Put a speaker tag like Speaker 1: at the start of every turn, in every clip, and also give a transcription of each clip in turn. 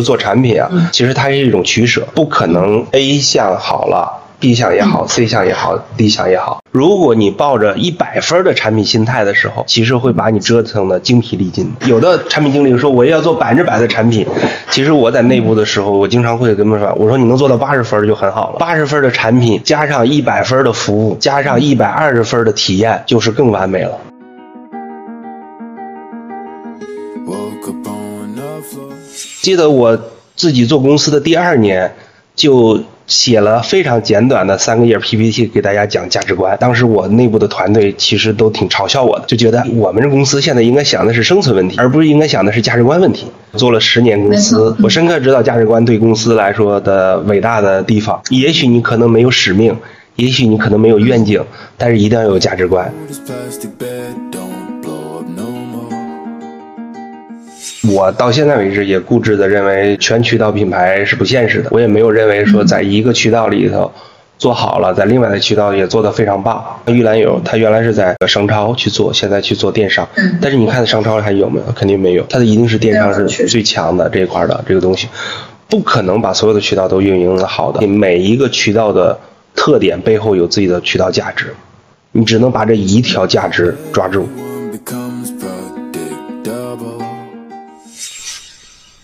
Speaker 1: 做产品啊，其实它是一种取舍，不可能 A 项好了。B 项也好，C 项也好，D 项也好，如果你抱着一百分的产品心态的时候，其实会把你折腾的精疲力尽。有的产品经理说我要做百分之百的产品，其实我在内部的时候，我经常会跟他们说，我说你能做到八十分就很好了，八十分的产品加上一百分的服务，加上一百二十分的体验，就是更完美了。记得我自己做公司的第二年就。写了非常简短的三个页 PPT 给大家讲价值观。当时我内部的团队其实都挺嘲笑我的，就觉得我们这公司现在应该想的是生存问题，而不是应该想的是价值观问题。做了十年公司，我深刻知道价值观对公司来说的伟大的地方。也许你可能没有使命，也许你可能没有愿景，但是一定要有价值观。我到现在为止也固执的认为全渠道品牌是不现实的，我也没有认为说在一个渠道里头做好了，在另外的渠道也做得非常棒。玉兰油，它原来是在商超去做，现在去做电商，但是你看商超还有没有？肯定没有，它的一定是电商是最强的这一块的这个东西，不可能把所有的渠道都运营的好的。每一个渠道的特点背后有自己的渠道价值，你只能把这一条价值抓住。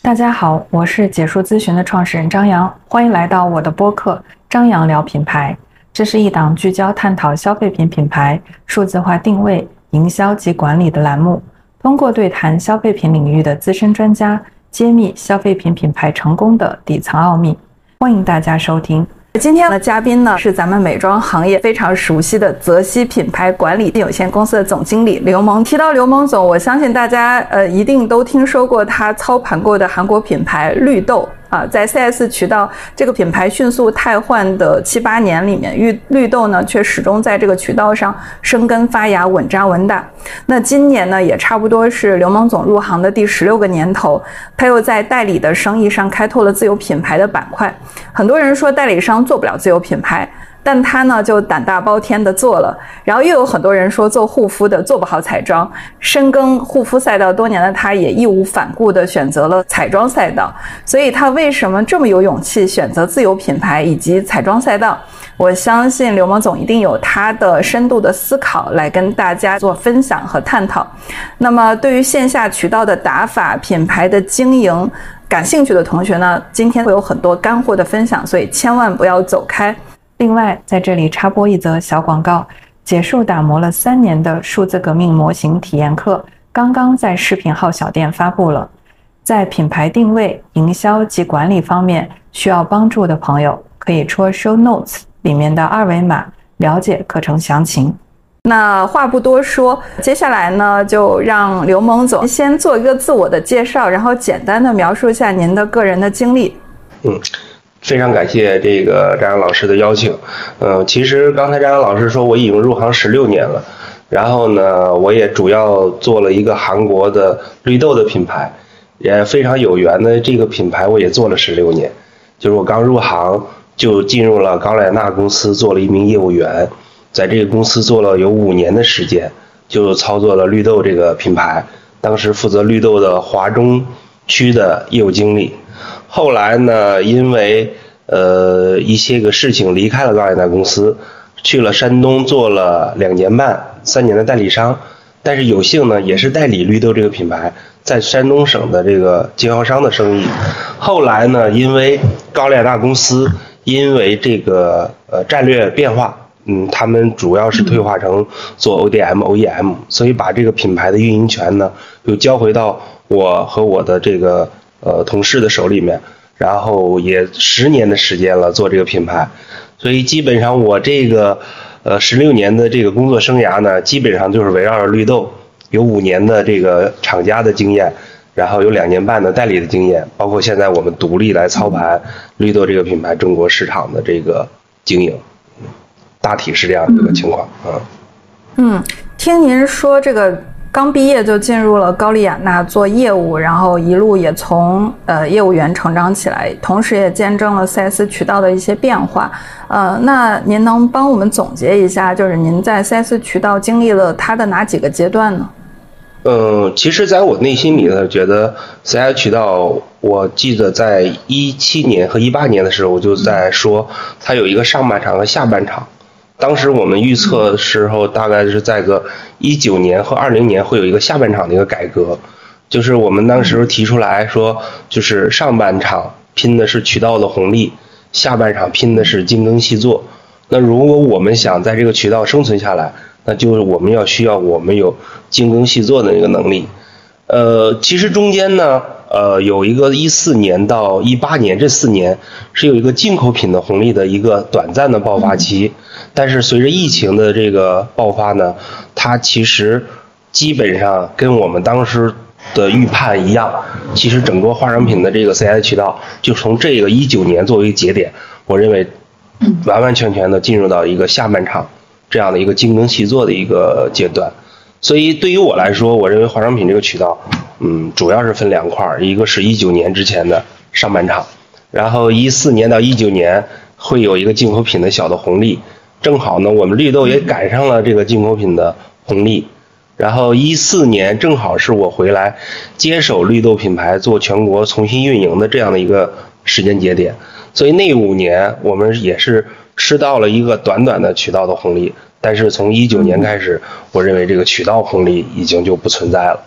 Speaker 2: 大家好，我是解说咨询的创始人张扬，欢迎来到我的播客《张扬聊品牌》。这是一档聚焦探讨消费品品牌数字化定位、营销及管理的栏目，通过对谈消费品领域的资深专家，揭秘消费品品牌成功的底层奥秘。欢迎大家收听。今天的嘉宾呢是咱们美妆行业非常熟悉的泽熙品牌管理有限公司的总经理刘萌。提到刘萌总，我相信大家呃一定都听说过他操盘过的韩国品牌绿豆。啊，在 CS 渠道这个品牌迅速汰换的七八年里面，绿绿豆呢却始终在这个渠道上生根发芽、稳扎稳打。那今年呢，也差不多是刘蒙总入行的第十六个年头，他又在代理的生意上开拓了自有品牌的板块。很多人说代理商做不了自有品牌。但他呢就胆大包天的做了，然后又有很多人说做护肤的做不好彩妆，深耕护肤赛道多年的他也义无反顾的选择了彩妆赛道，所以他为什么这么有勇气选择自有品牌以及彩妆赛道？我相信刘萌总一定有他的深度的思考来跟大家做分享和探讨。那么对于线下渠道的打法、品牌的经营感兴趣的同学呢，今天会有很多干货的分享，所以千万不要走开。另外，在这里插播一则小广告：结束打磨了三年的数字革命模型体验课，刚刚在视频号小店发布了。在品牌定位、营销及管理方面需要帮助的朋友，可以戳 show notes 里面的二维码了解课程详情。那话不多说，接下来呢，就让刘蒙总先做一个自我的介绍，然后简单的描述一下您的个人的经历。
Speaker 1: 嗯。非常感谢这个张阳老师的邀请。嗯，其实刚才张阳老师说我已经入行十六年了，然后呢，我也主要做了一个韩国的绿豆的品牌，也非常有缘的这个品牌我也做了十六年。就是我刚入行就进入了高莱纳公司做了一名业务员，在这个公司做了有五年的时间，就操作了绿豆这个品牌，当时负责绿豆的华中区的业务经理。后来呢，因为呃一些个事情离开了高利贷公司，去了山东做了两年半、三年的代理商，但是有幸呢，也是代理绿豆这个品牌在山东省的这个经销商的生意。后来呢，因为高利贷公司因为这个呃战略变化，嗯，他们主要是退化成做 ODM、OEM，所以把这个品牌的运营权呢，又交回到我和我的这个。呃，同事的手里面，然后也十年的时间了做这个品牌，所以基本上我这个呃十六年的这个工作生涯呢，基本上就是围绕着绿豆，有五年的这个厂家的经验，然后有两年半的代理的经验，包括现在我们独立来操盘绿豆这个品牌中国市场的这个经营，大体是这样的一个情况啊。
Speaker 2: 嗯，听您说这个。刚毕业就进入了高丽亚纳做业务，然后一路也从呃业务员成长起来，同时也见证了 4S 渠道的一些变化。呃，那您能帮我们总结一下，就是您在 4S 渠道经历了它的哪几个阶段呢？
Speaker 1: 嗯，其实在我内心里呢，觉得 4S 渠道我记得在一七年和一八年的时候，我就在说它有一个上半场和下半场。当时我们预测的时候，大概是在个一九年和二零年会有一个下半场的一个改革，就是我们当时提出来说，就是上半场拼的是渠道的红利，下半场拼的是精耕细作。那如果我们想在这个渠道生存下来，那就是我们要需要我们有精耕细作的那个能力。呃，其实中间呢。呃，有一个一四年到一八年这四年是有一个进口品的红利的一个短暂的爆发期，但是随着疫情的这个爆发呢，它其实基本上跟我们当时的预判一样，其实整个化妆品的这个 CI 渠道就从这个一九年作为节点，我认为完完全全的进入到一个下半场这样的一个精耕细作的一个阶段，所以对于我来说，我认为化妆品这个渠道。嗯，主要是分两块儿，一个是一九年之前的上半场，然后一四年到一九年会有一个进口品的小的红利，正好呢，我们绿豆也赶上了这个进口品的红利，然后一四年正好是我回来接手绿豆品牌做全国重新运营的这样的一个时间节点，所以那五年我们也是吃到了一个短短的渠道的红利，但是从一九年开始，我认为这个渠道红利已经就不存在了。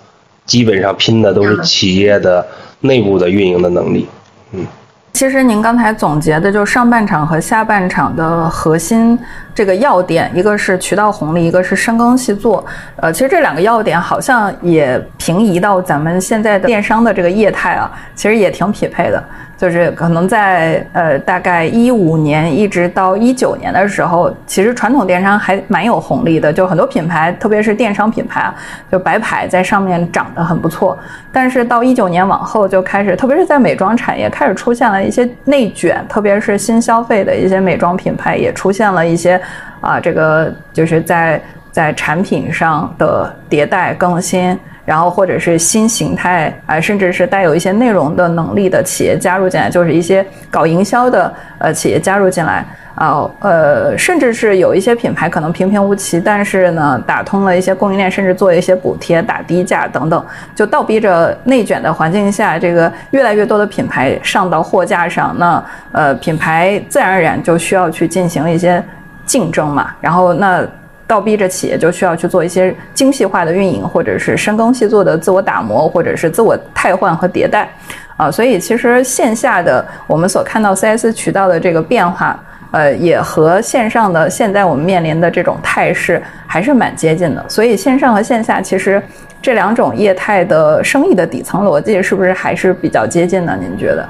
Speaker 1: 基本上拼的都是企业的内部的运营的能力，嗯。
Speaker 2: 其实您刚才总结的，就是上半场和下半场的核心这个要点，一个是渠道红利，一个是深耕细作。呃，其实这两个要点好像也平移到咱们现在的电商的这个业态啊，其实也挺匹配的。就是可能在呃大概一五年一直到一九年的时候，其实传统电商还蛮有红利的，就很多品牌，特别是电商品牌啊，就白牌在上面涨得很不错。但是到一九年往后就开始，特别是在美妆产业开始出现了一些内卷，特别是新消费的一些美妆品牌也出现了一些啊这个就是在在产品上的迭代更新。然后或者是新形态啊，甚至是带有一些内容的能力的企业加入进来，就是一些搞营销的呃企业加入进来啊，呃，甚至是有一些品牌可能平平无奇，但是呢，打通了一些供应链，甚至做一些补贴、打低价等等，就倒逼着内卷的环境下，这个越来越多的品牌上到货架上，那呃，品牌自然而然就需要去进行一些竞争嘛，然后那。倒逼着企业就需要去做一些精细化的运营，或者是深耕细作的自我打磨，或者是自我汰换和迭代，啊，所以其实线下的我们所看到 CS 渠道的这个变化，呃，也和线上的现在我们面临的这种态势还是蛮接近的。所以线上和线下其实这两种业态的生意的底层逻辑是不是还是比较接近的？您觉得？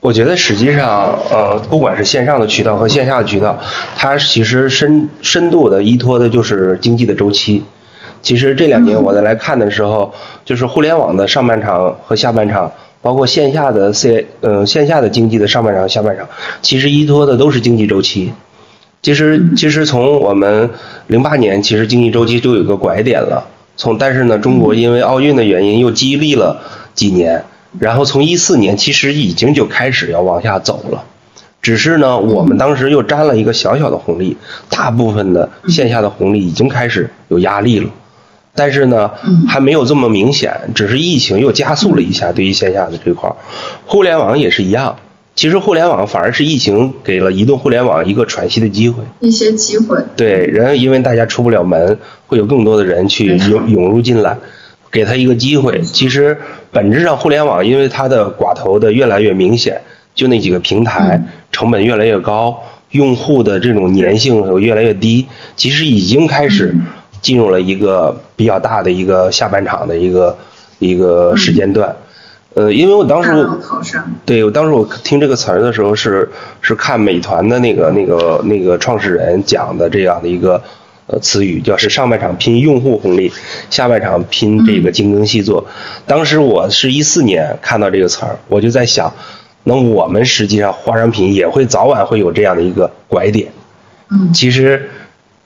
Speaker 1: 我觉得实际上，呃，不管是线上的渠道和线下的渠道，它其实深深度的依托的就是经济的周期。其实这两年我在来看的时候，就是互联网的上半场和下半场，包括线下的 C，呃，线下的经济的上半场、下半场，其实依托的都是经济周期。其实，其实从我们零八年，其实经济周期就有个拐点了。从但是呢，中国因为奥运的原因又激励了几年。然后从一四年其实已经就开始要往下走了，只是呢，我们当时又沾了一个小小的红利，大部分的线下的红利已经开始有压力了，但是呢，还没有这么明显，只是疫情又加速了一下对于线下的这块儿，互联网也是一样，其实互联网反而是疫情给了移动互联网一个喘息的机会，
Speaker 3: 一些机会，
Speaker 1: 对，人因为大家出不了门，会有更多的人去涌涌入进来。给他一个机会，其实本质上互联网因为它的寡头的越来越明显，就那几个平台成本越来越高，用户的这种粘性越来越低，其实已经开始进入了一个比较大的一个下半场的一个一个时间段。呃，因为我当时对我当时我听这个词儿的时候是是看美团的那个那个那个创始人讲的这样的一个。呃，词语叫是上半场拼用户红利，下半场拼这个精耕细作。当时我是一四年看到这个词儿，我就在想，那我们实际上化妆品也会早晚会有这样的一个拐点。
Speaker 3: 嗯，
Speaker 1: 其实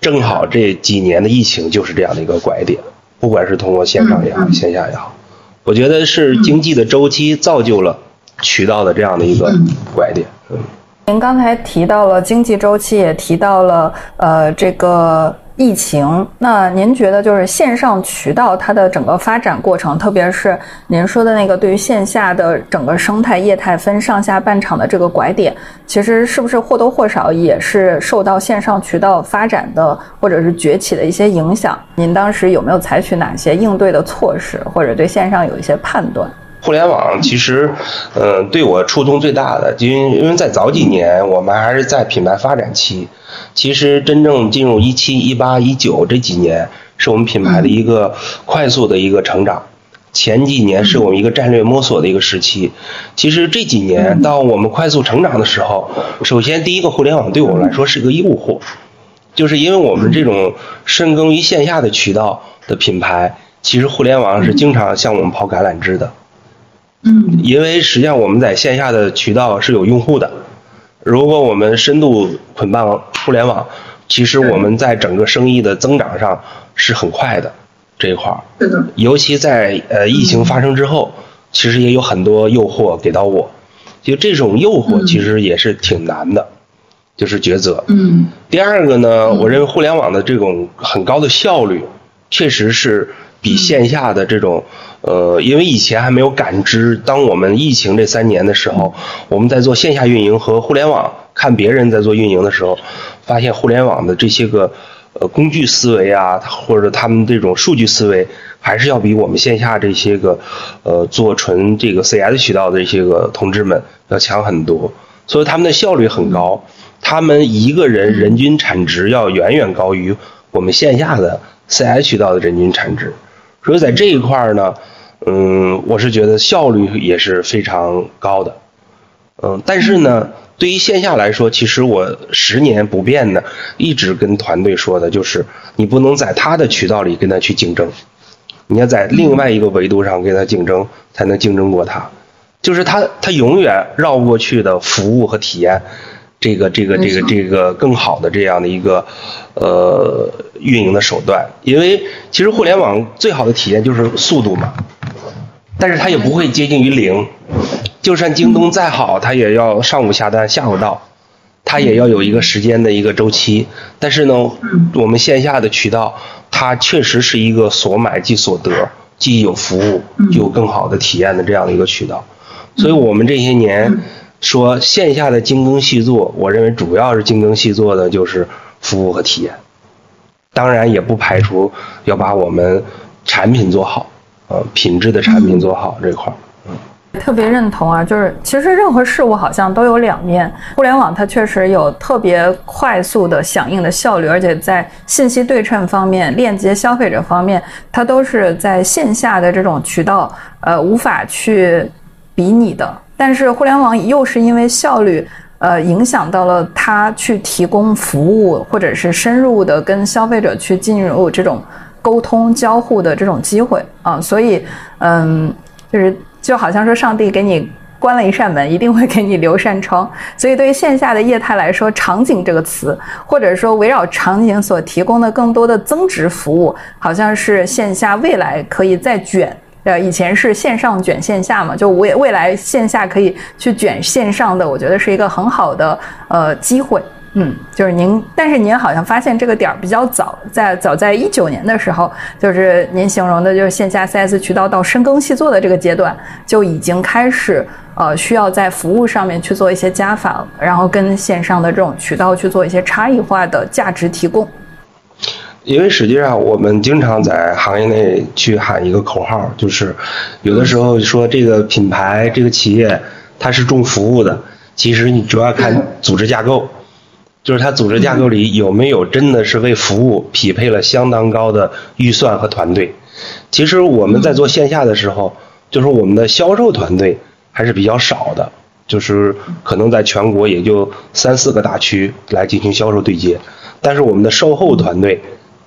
Speaker 1: 正好这几年的疫情就是这样的一个拐点，不管是通过线上也好，线下也好，我觉得是经济的周期造就了渠道的这样的一个拐点。嗯。
Speaker 2: 您刚才提到了经济周期，也提到了呃这个疫情，那您觉得就是线上渠道它的整个发展过程，特别是您说的那个对于线下的整个生态业态分上下半场的这个拐点，其实是不是或多或少也是受到线上渠道发展的或者是崛起的一些影响？您当时有没有采取哪些应对的措施，或者对线上有一些判断？
Speaker 1: 互联网其实，嗯，对我触动最大的，因为因为在早几年我们还是在品牌发展期，其实真正进入一七、一八、一九这几年，是我们品牌的一个快速的一个成长。前几年是我们一个战略摸索的一个时期。其实这几年到我们快速成长的时候，首先第一个互联网对我们来说是个诱惑，就是因为我们这种深耕于线下的渠道的品牌，其实互联网是经常向我们抛橄榄枝的。
Speaker 2: 嗯，
Speaker 1: 因为实际上我们在线下的渠道是有用户的，如果我们深度捆绑互联网，其实我们在整个生意的增长上是很快的这一块儿。
Speaker 3: 是的，
Speaker 1: 尤其在呃疫情发生之后，其实也有很多诱惑给到我，就这种诱惑其实也是挺难的，就是抉择。
Speaker 3: 嗯，
Speaker 1: 第二个呢，我认为互联网的这种很高的效率，确实是比线下的这种。呃，因为以前还没有感知，当我们疫情这三年的时候，我们在做线下运营和互联网，看别人在做运营的时候，发现互联网的这些个呃工具思维啊，或者他们这种数据思维，还是要比我们线下这些个呃做纯这个 CS 渠道的这些个同志们要强很多，所以他们的效率很高，他们一个人人均产值要远远高于我们线下的 CS 渠道的人均产值，所以在这一块呢。嗯，我是觉得效率也是非常高的，嗯，但是呢，对于线下来说，其实我十年不变的，一直跟团队说的就是，你不能在他的渠道里跟他去竞争，你要在另外一个维度上跟他竞争，才能竞争过他，就是他他永远绕不过去的服务和体验，这个这个这个这个更好的这样的一个呃运营的手段，因为其实互联网最好的体验就是速度嘛。但是它也不会接近于零，就算京东再好，它也要上午下单，下午到，它也要有一个时间的一个周期。但是呢，我们线下的渠道，它确实是一个所买即所得，既有服务，就有更好的体验的这样的一个渠道。所以我们这些年说线下的精耕细作，我认为主要是精耕细作的就是服务和体验，当然也不排除要把我们产品做好。呃，品质的产品做好这块儿，嗯，
Speaker 2: 特别认同啊。就是其实任何事物好像都有两面，互联网它确实有特别快速的响应的效率，而且在信息对称方面、链接消费者方面，它都是在线下的这种渠道呃无法去比拟的。但是互联网又是因为效率呃影响到了它去提供服务，或者是深入的跟消费者去进入这种。沟通交互的这种机会啊，所以，嗯，就是就好像说上帝给你关了一扇门，一定会给你留扇窗。所以对于线下的业态来说，场景这个词，或者说围绕场景所提供的更多的增值服务，好像是线下未来可以再卷。呃，以前是线上卷线下嘛，就未未来线下可以去卷线上的，我觉得是一个很好的呃机会。嗯，就是您，但是您好像发现这个点儿比较早，在早在一九年的时候，就是您形容的，就是线下 CS 渠道到深耕细作的这个阶段，就已经开始呃需要在服务上面去做一些加法，然后跟线上的这种渠道去做一些差异化的价值提供。
Speaker 1: 因为实际上我们经常在行业内去喊一个口号，就是有的时候说这个品牌这个企业它是重服务的，其实你主要看组织架构。就是它组织架构里有没有真的是为服务匹配了相当高的预算和团队？其实我们在做线下的时候，就是我们的销售团队还是比较少的，就是可能在全国也就三四个大区来进行销售对接，但是我们的售后团队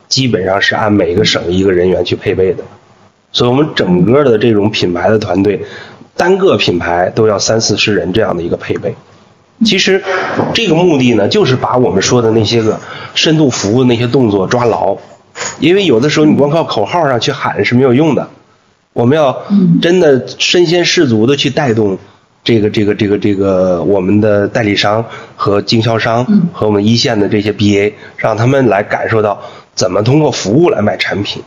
Speaker 1: 基本上是按每个省一个人员去配备的，所以我们整个的这种品牌的团队，单个品牌都要三四十人这样的一个配备。其实，这个目的呢，就是把我们说的那些个深度服务那些动作抓牢，因为有的时候你光靠口号上去喊是没有用的，我们要真的身先士卒的去带动这个这个这个这个我们的代理商和经销商和我们一线的这些 BA，让他们来感受到怎么通过服务来卖产品。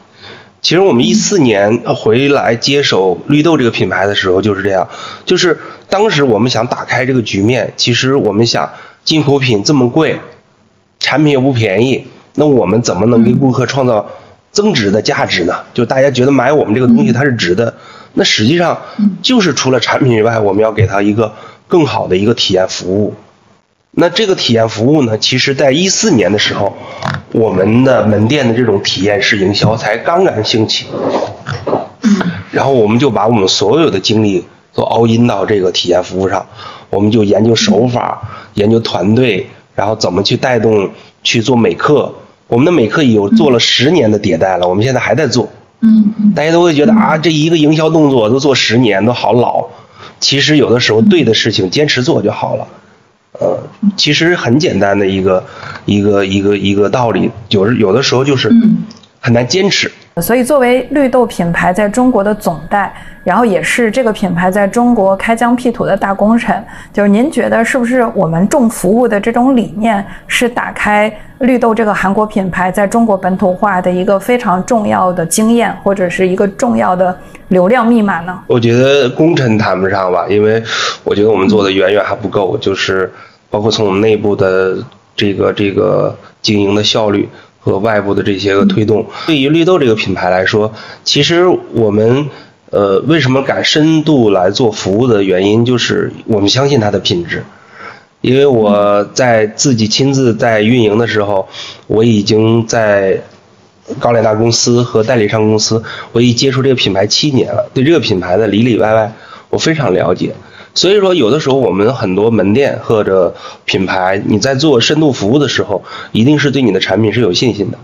Speaker 1: 其实我们一四年回来接手绿豆这个品牌的时候就是这样，就是当时我们想打开这个局面，其实我们想进口品这么贵，产品又不便宜，那我们怎么能给顾客创造增值的价值呢？就大家觉得买我们这个东西它是值的，那实际上就是除了产品以外，我们要给他一个更好的一个体验服务。那这个体验服务呢，其实在一四年的时候，我们的门店的这种体验式营销才刚刚兴起，然后我们就把我们所有的精力都 all in 到这个体验服务上，我们就研究手法，研究团队，然后怎么去带动去做美课。我们的美课有做了十年的迭代了，我们现在还在做。
Speaker 3: 嗯，
Speaker 1: 大家都会觉得啊，这一个营销动作都做十年，都好老。其实有的时候对的事情坚持做就好了。呃，其实很简单的一个一个一个一个道理，有有的时候就是很难坚持。
Speaker 2: 所以，作为绿豆品牌在中国的总代，然后也是这个品牌在中国开疆辟土的大功臣，就是您觉得是不是我们重服务的这种理念，是打开绿豆这个韩国品牌在中国本土化的一个非常重要的经验，或者是一个重要的流量密码呢？
Speaker 1: 我觉得功臣谈不上吧，因为我觉得我们做的远远还不够，就是包括从我们内部的这个这个经营的效率。和外部的这些个推动，对于绿豆这个品牌来说，其实我们呃为什么敢深度来做服务的原因，就是我们相信它的品质。因为我在自己亲自在运营的时候，我已经在高联大公司和代理商公司，我已接触这个品牌七年了，对这个品牌的里里外外我非常了解。所以说，有的时候我们很多门店或者品牌，你在做深度服务的时候，一定是对你的产品是有信心的，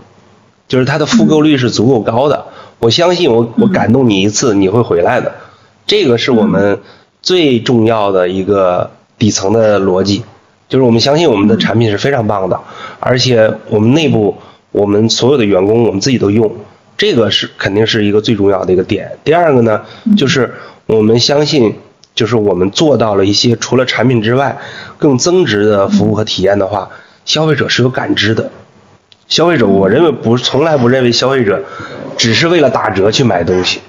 Speaker 1: 就是它的复购率是足够高的。我相信我我感动你一次，你会回来的。这个是我们最重要的一个底层的逻辑，就是我们相信我们的产品是非常棒的，而且我们内部我们所有的员工我们自己都用，这个是肯定是一个最重要的一个点。第二个呢，就是我们相信。就是我们做到了一些除了产品之外更增值的服务和体验的话，消费者是有感知的。消费者，我认为不从来不认为消费者只是为了打折去买东西。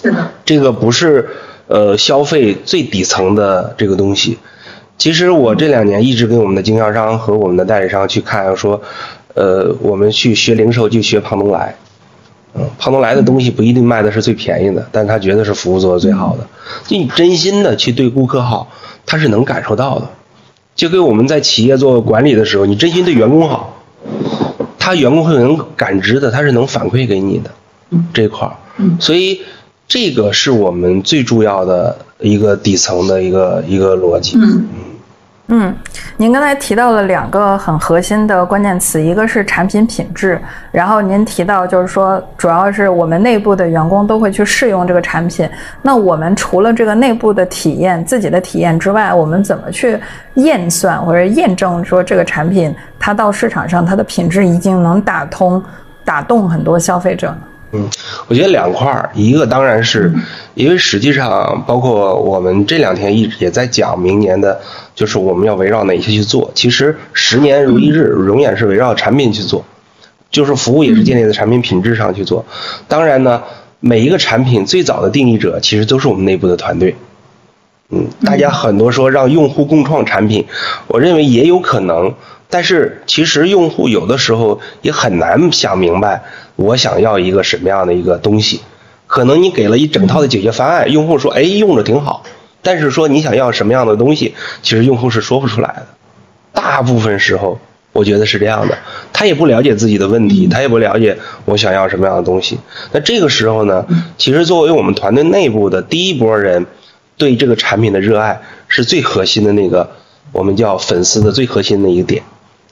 Speaker 3: 是的，
Speaker 1: 这个不是呃消费最底层的这个东西。其实我这两年一直跟我们的经销商和我们的代理商去看，说，呃，我们去学零售就学胖东来。胖东来的东西不一定卖的是最便宜的，但他觉得是服务做的最好的。就你真心的去对顾客好，他是能感受到的。就跟我们在企业做管理的时候，你真心对员工好，他员工会能感知的，他是能反馈给你的这块儿。所以这个是我们最重要的一个底层的一个一个逻辑。
Speaker 2: 嗯，嗯您刚才提到了两个很核心的关键词，一个是产品品质，然后您提到就是说，主要是我们内部的员工都会去试用这个产品。那我们除了这个内部的体验、自己的体验之外，我们怎么去验算或者验证说这个产品它到市场上它的品质已经能打通、打动很多消费者呢？
Speaker 1: 嗯，我觉得两块儿，一个当然是，因为实际上包括我们这两天一直也在讲明年的，就是我们要围绕哪些去做。其实十年如一日，永远是围绕产品去做，就是服务也是建立在产品品质上去做。当然呢，每一个产品最早的定义者其实都是我们内部的团队。嗯，大家很多说让用户共创产品，我认为也有可能，但是其实用户有的时候也很难想明白。我想要一个什么样的一个东西？可能你给了一整套的解决方案，用户说：“哎，用着挺好。”但是说你想要什么样的东西，其实用户是说不出来的。大部分时候，我觉得是这样的，他也不了解自己的问题，他也不了解我想要什么样的东西。那这个时候呢，其实作为我们团队内部的第一波人，对这个产品的热爱是最核心的那个，我们叫粉丝的最核心的一个点，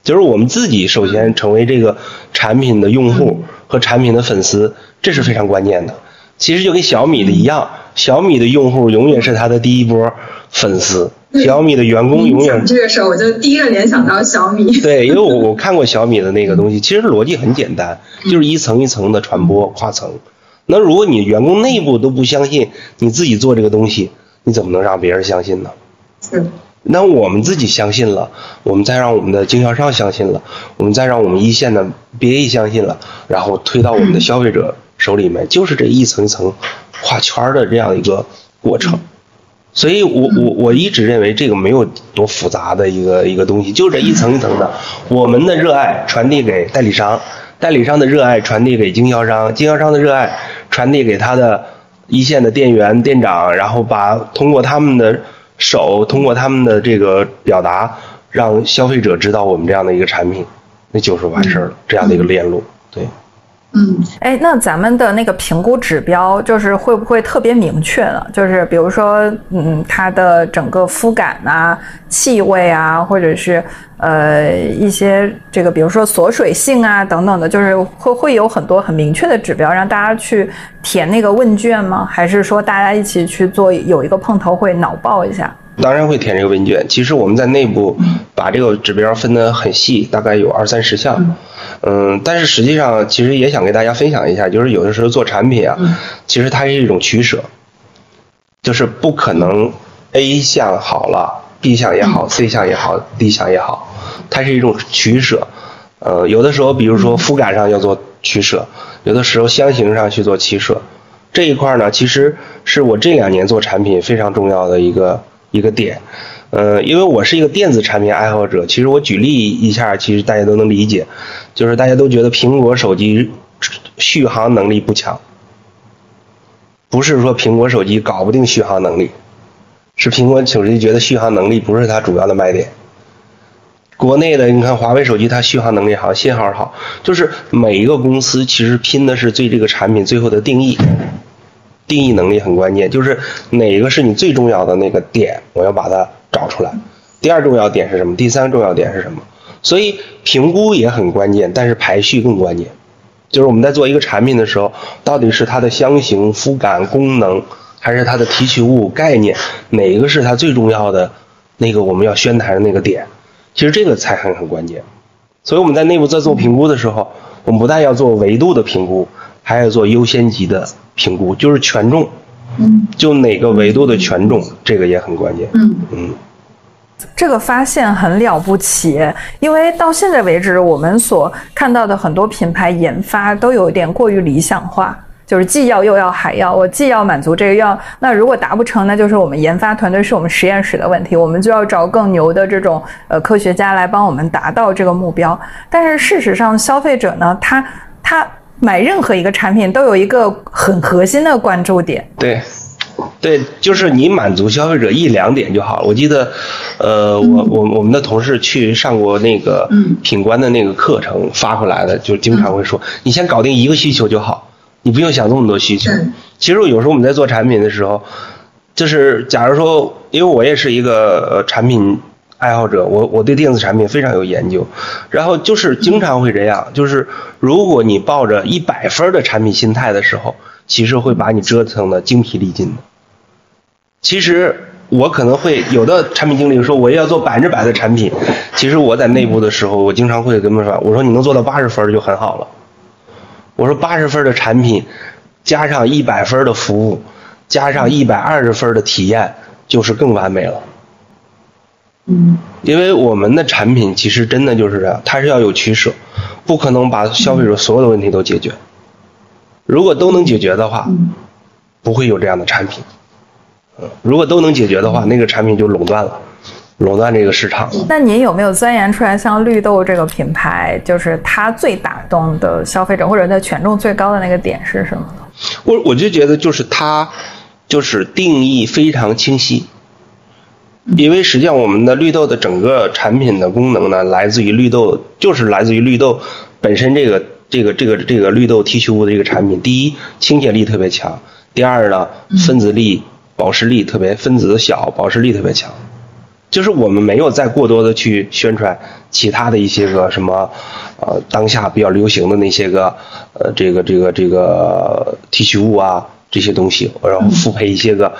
Speaker 1: 就是我们自己首先成为这个产品的用户。和产品的粉丝，这是非常关键的。其实就跟小米的一样，小米的用户永远是他的第一波粉丝，小米的员工永远。
Speaker 3: 这个时候我就第一个联想到小米。
Speaker 1: 对，因为我 我看过小米的那个东西，其实逻辑很简单，就是一层一层的传播跨层。那如果你员工内部都不相信你自己做这个东西，你怎么能让别人相信呢？
Speaker 3: 是。
Speaker 1: 那我们自己相信了，我们再让我们的经销商相信了，我们再让我们一线的 BA 相信了，然后推到我们的消费者手里面，就是这一层一层画圈的这样一个过程。所以我我我一直认为这个没有多复杂的一个一个东西，就这一层一层的，我们的热爱传递给代理商，代理商的热爱传递给经销商，经销商的热爱传递给他的一线的店员店长，然后把通过他们的手，通过他们的这个表达，让消费者知道我们这样的一个产品，那就是完事儿了，这样的一个链路，对。
Speaker 3: 嗯，
Speaker 2: 哎，那咱们的那个评估指标，就是会不会特别明确呢？就是比如说，嗯，它的整个肤感啊、气味啊，或者是呃一些这个，比如说锁水性啊等等的，就是会会有很多很明确的指标，让大家去填那个问卷吗？还是说大家一起去做，有一个碰头会脑爆一下？
Speaker 1: 当然会填这个问卷。其实我们在内部把这个指标分得很细，大概有二三十项。嗯，但是实际上，其实也想跟大家分享一下，就是有的时候做产品啊，其实它是一种取舍，就是不可能 A 项好了，B 项也好，C 项也好，D 项也好，它是一种取舍。呃，有的时候，比如说肤感上要做取舍，有的时候香型上去做取舍，这一块呢，其实是我这两年做产品非常重要的一个一个点。呃，因为我是一个电子产品爱好者，其实我举例一下，其实大家都能理解，就是大家都觉得苹果手机续航能力不强，不是说苹果手机搞不定续航能力，是苹果手机觉得续航能力不是它主要的卖点。国内的你看华为手机，它续航能力好，信号好，就是每一个公司其实拼的是对这个产品最后的定义。定义能力很关键，就是哪个是你最重要的那个点，我要把它找出来。第二重要点是什么？第三重要点是什么？所以评估也很关键，但是排序更关键。就是我们在做一个产品的时候，到底是它的香型、肤感、功能，还是它的提取物概念，哪一个是它最重要的那个我们要宣谈的那个点？其实这个才很很关键。所以我们在内部在做评估的时候，我们不但要做维度的评估，还要做优先级的。评估就是权重，
Speaker 3: 嗯，
Speaker 1: 就哪个维度的权重，这个也很关键。
Speaker 3: 嗯
Speaker 1: 嗯，
Speaker 2: 这个发现很了不起，因为到现在为止，我们所看到的很多品牌研发都有点过于理想化，就是既要又要还要，我既要满足这个要，那如果达不成，那就是我们研发团队是我们实验室的问题，我们就要找更牛的这种呃科学家来帮我们达到这个目标。但是事实上，消费者呢，他他。买任何一个产品都有一个很核心的关注点，
Speaker 1: 对，对，就是你满足消费者一两点就好了。我记得，呃，我我我们的同事去上过那个品官的那个课程发回来的，就经常会说，你先搞定一个需求就好，你不用想这么多需求。其实有时候我们在做产品的时候，就是假如说，因为我也是一个产品。爱好者，我我对电子产品非常有研究，然后就是经常会这样，就是如果你抱着一百分的产品心态的时候，其实会把你折腾的精疲力尽的。其实我可能会有的产品经理说我要做百分之百的产品，其实我在内部的时候，我经常会跟他们说，我说你能做到八十分就很好了。我说八十分的产品，加上一百分的服务，加上一百二十分的体验，就是更完美了。
Speaker 3: 嗯，
Speaker 1: 因为我们的产品其实真的就是这样，它是要有取舍，不可能把消费者所有的问题都解决。如果都能解决的话，不会有这样的产品。嗯，如果都能解决的话，那个产品就垄断了，垄断这个市场。
Speaker 2: 那您有没有钻研出来，像绿豆这个品牌，就是它最打动的消费者，或者它权重最高的那个点是什么呢？
Speaker 1: 我我就觉得就是它，就是定义非常清晰。因为实际上，我们的绿豆的整个产品的功能呢，来自于绿豆，就是来自于绿豆本身这个这个这个这个绿豆提取物的这个产品。第一，清洁力特别强；第二呢，分子力、保湿力特别，分子小，保湿力特别强。就是我们没有再过多的去宣传其他的一些个什么，呃，当下比较流行的那些个，呃，这个这个这个提取物啊这些东西，然后复配一些个。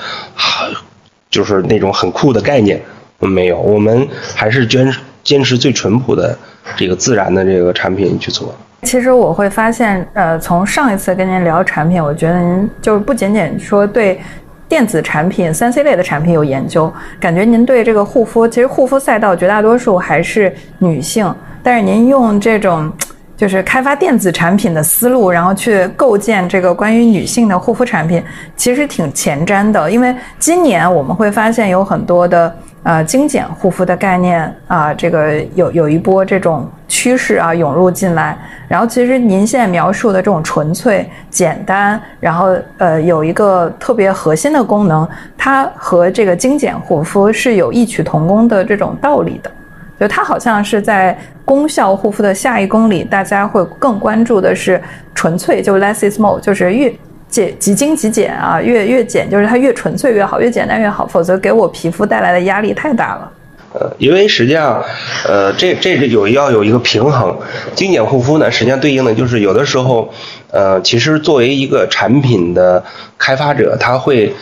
Speaker 1: 就是那种很酷的概念，没有，我们还是坚坚持最淳朴的这个自然的这个产品去做。
Speaker 2: 其实我会发现，呃，从上一次跟您聊产品，我觉得您就是不仅仅说对电子产品、三 C 类的产品有研究，感觉您对这个护肤，其实护肤赛道绝大多数还是女性，但是您用这种就是开发电子产品的思路，然后去构建这个关于女性的护肤产品，其实挺前瞻的。因为今年我们会发现有很多的呃精简护肤的概念啊，这个有有一波这种趋势啊涌入进来。然后其实您现在描述的这种纯粹、简单，然后呃有一个特别核心的功能，它和这个精简护肤是有异曲同工的这种道理的。就它好像是在功效护肤的下一公里，大家会更关注的是纯粹，就 less is more，就是越简极精极简啊，越越简就是它越纯粹越好，越简单越好，否则给我皮肤带来的压力太大了。
Speaker 1: 呃，因为实际上，呃，这这是有要有一个平衡，精简护肤呢，实际上对应的就是有的时候，呃，其实作为一个产品的开发者，他会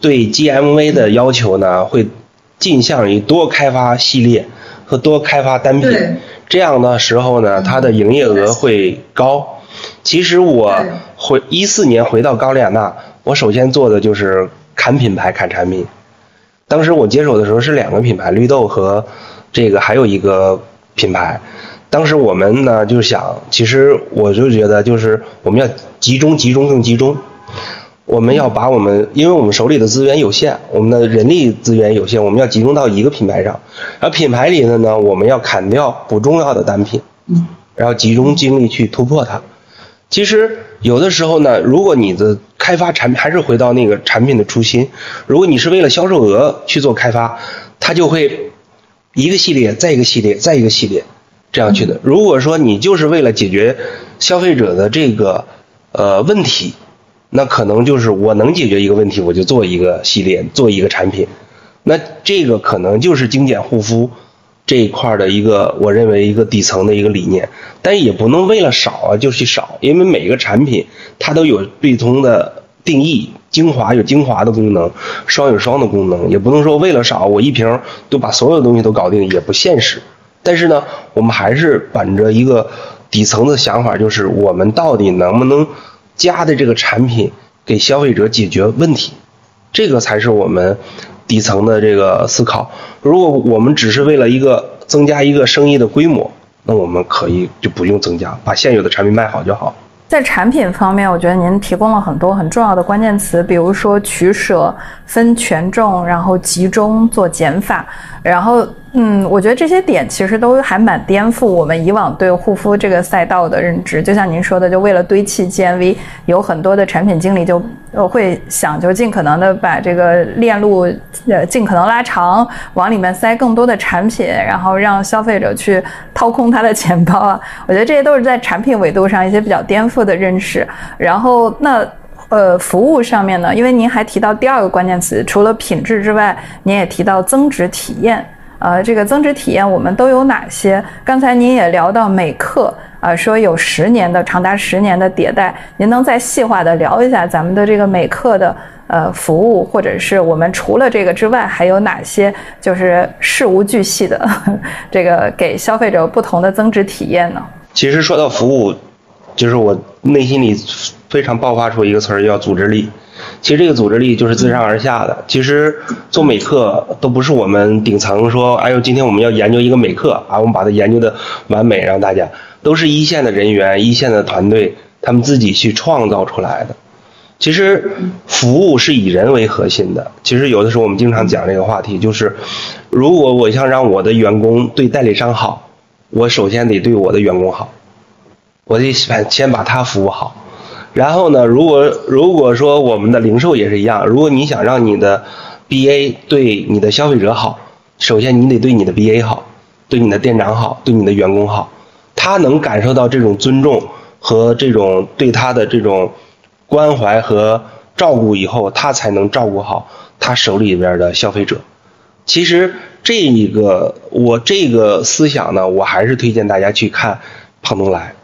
Speaker 1: 对 GMV 的要求呢，会尽向于多开发系列。和多开发单品，这样的时候呢，它的营业额会高。其实我回一四年回到高丽亚娜，我首先做的就是砍品牌、砍产品。当时我接手的时候是两个品牌，绿豆和这个还有一个品牌。当时我们呢就想，其实我就觉得就是我们要集中、集中更集中。我们要把我们，因为我们手里的资源有限，我们的人力资源有限，我们要集中到一个品牌上。然后品牌里的呢，我们要砍掉不重要的单品，嗯，然后集中精力去突破它。其实有的时候呢，如果你的开发产品还是回到那个产品的初心，如果你是为了销售额去做开发，它就会一个系列再一个系列再一个系列这样去的。如果说你就是为了解决消费者的这个呃问题。那可能就是我能解决一个问题，我就做一个系列，做一个产品。那这个可能就是精简护肤这一块的一个，我认为一个底层的一个理念。但也不能为了少啊就去少，因为每个产品它都有不同的定义，精华有精华的功能，霜有霜的功能，也不能说为了少，我一瓶都把所有东西都搞定，也不现实。但是呢，我们还是本着一个底层的想法，就是我们到底能不能。加的这个产品给消费者解决问题，这个才是我们底层的这个思考。如果我们只是为了一个增加一个生意的规模，那我们可以就不用增加，把现有的产品卖好就好。
Speaker 2: 在产品方面，我觉得您提供了很多很重要的关键词，比如说取舍、分权重，然后集中做减法，然后。嗯，我觉得这些点其实都还蛮颠覆我们以往对护肤这个赛道的认知。就像您说的，就为了堆砌 GMV，有很多的产品经理就呃会想，就尽可能的把这个链路呃尽可能拉长，往里面塞更多的产品，然后让消费者去掏空他的钱包啊。我觉得这些都是在产品维度上一些比较颠覆的认识。然后那呃服务上面呢，因为您还提到第二个关键词，除了品质之外，您也提到增值体验。呃，这个增值体验我们都有哪些？刚才您也聊到美客，啊，说有十年的长达十年的迭代，您能再细化的聊一下咱们的这个美客的呃服务，或者是我们除了这个之外还有哪些就是事无巨细的 这个给消费者不同的增值体验呢？
Speaker 1: 其实说到服务，就是我内心里非常爆发出一个词儿叫组织力。其实这个组织力就是自上而下的。其实做美课都不是我们顶层说，哎呦，今天我们要研究一个美课啊，我们把它研究的完美，让大家都是一线的人员、一线的团队，他们自己去创造出来的。其实服务是以人为核心的。其实有的时候我们经常讲这个话题，就是如果我想让我的员工对代理商好，我首先得对我的员工好，我得先先把他服务好。然后呢，如果如果说我们的零售也是一样，如果你想让你的 BA 对你的消费者好，首先你得对你的 BA 好，对你的店长好，对你的员工好，他能感受到这种尊重和这种对他的这种关怀和照顾以后，他才能照顾好他手里边的消费者。其实这一个我这个思想呢，我还是推荐大家去看胖东来。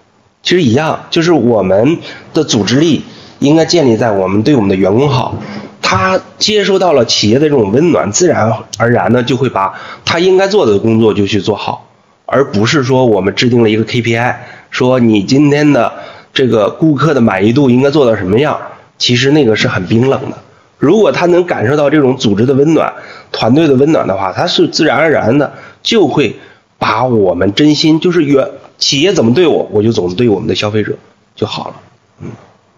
Speaker 1: 其实一样，就是我们的组织力应该建立在我们对我们的员工好，他接收到了企业的这种温暖，自然而然的就会把他应该做的工作就去做好，而不是说我们制定了一个 KPI，说你今天的这个顾客的满意度应该做到什么样，其实那个是很冰冷的。如果他能感受到这种组织的温暖、团队的温暖的话，他是自然而然的就会把我们真心就是原企业怎么对我，我就怎么对我们的消费者就好了。嗯，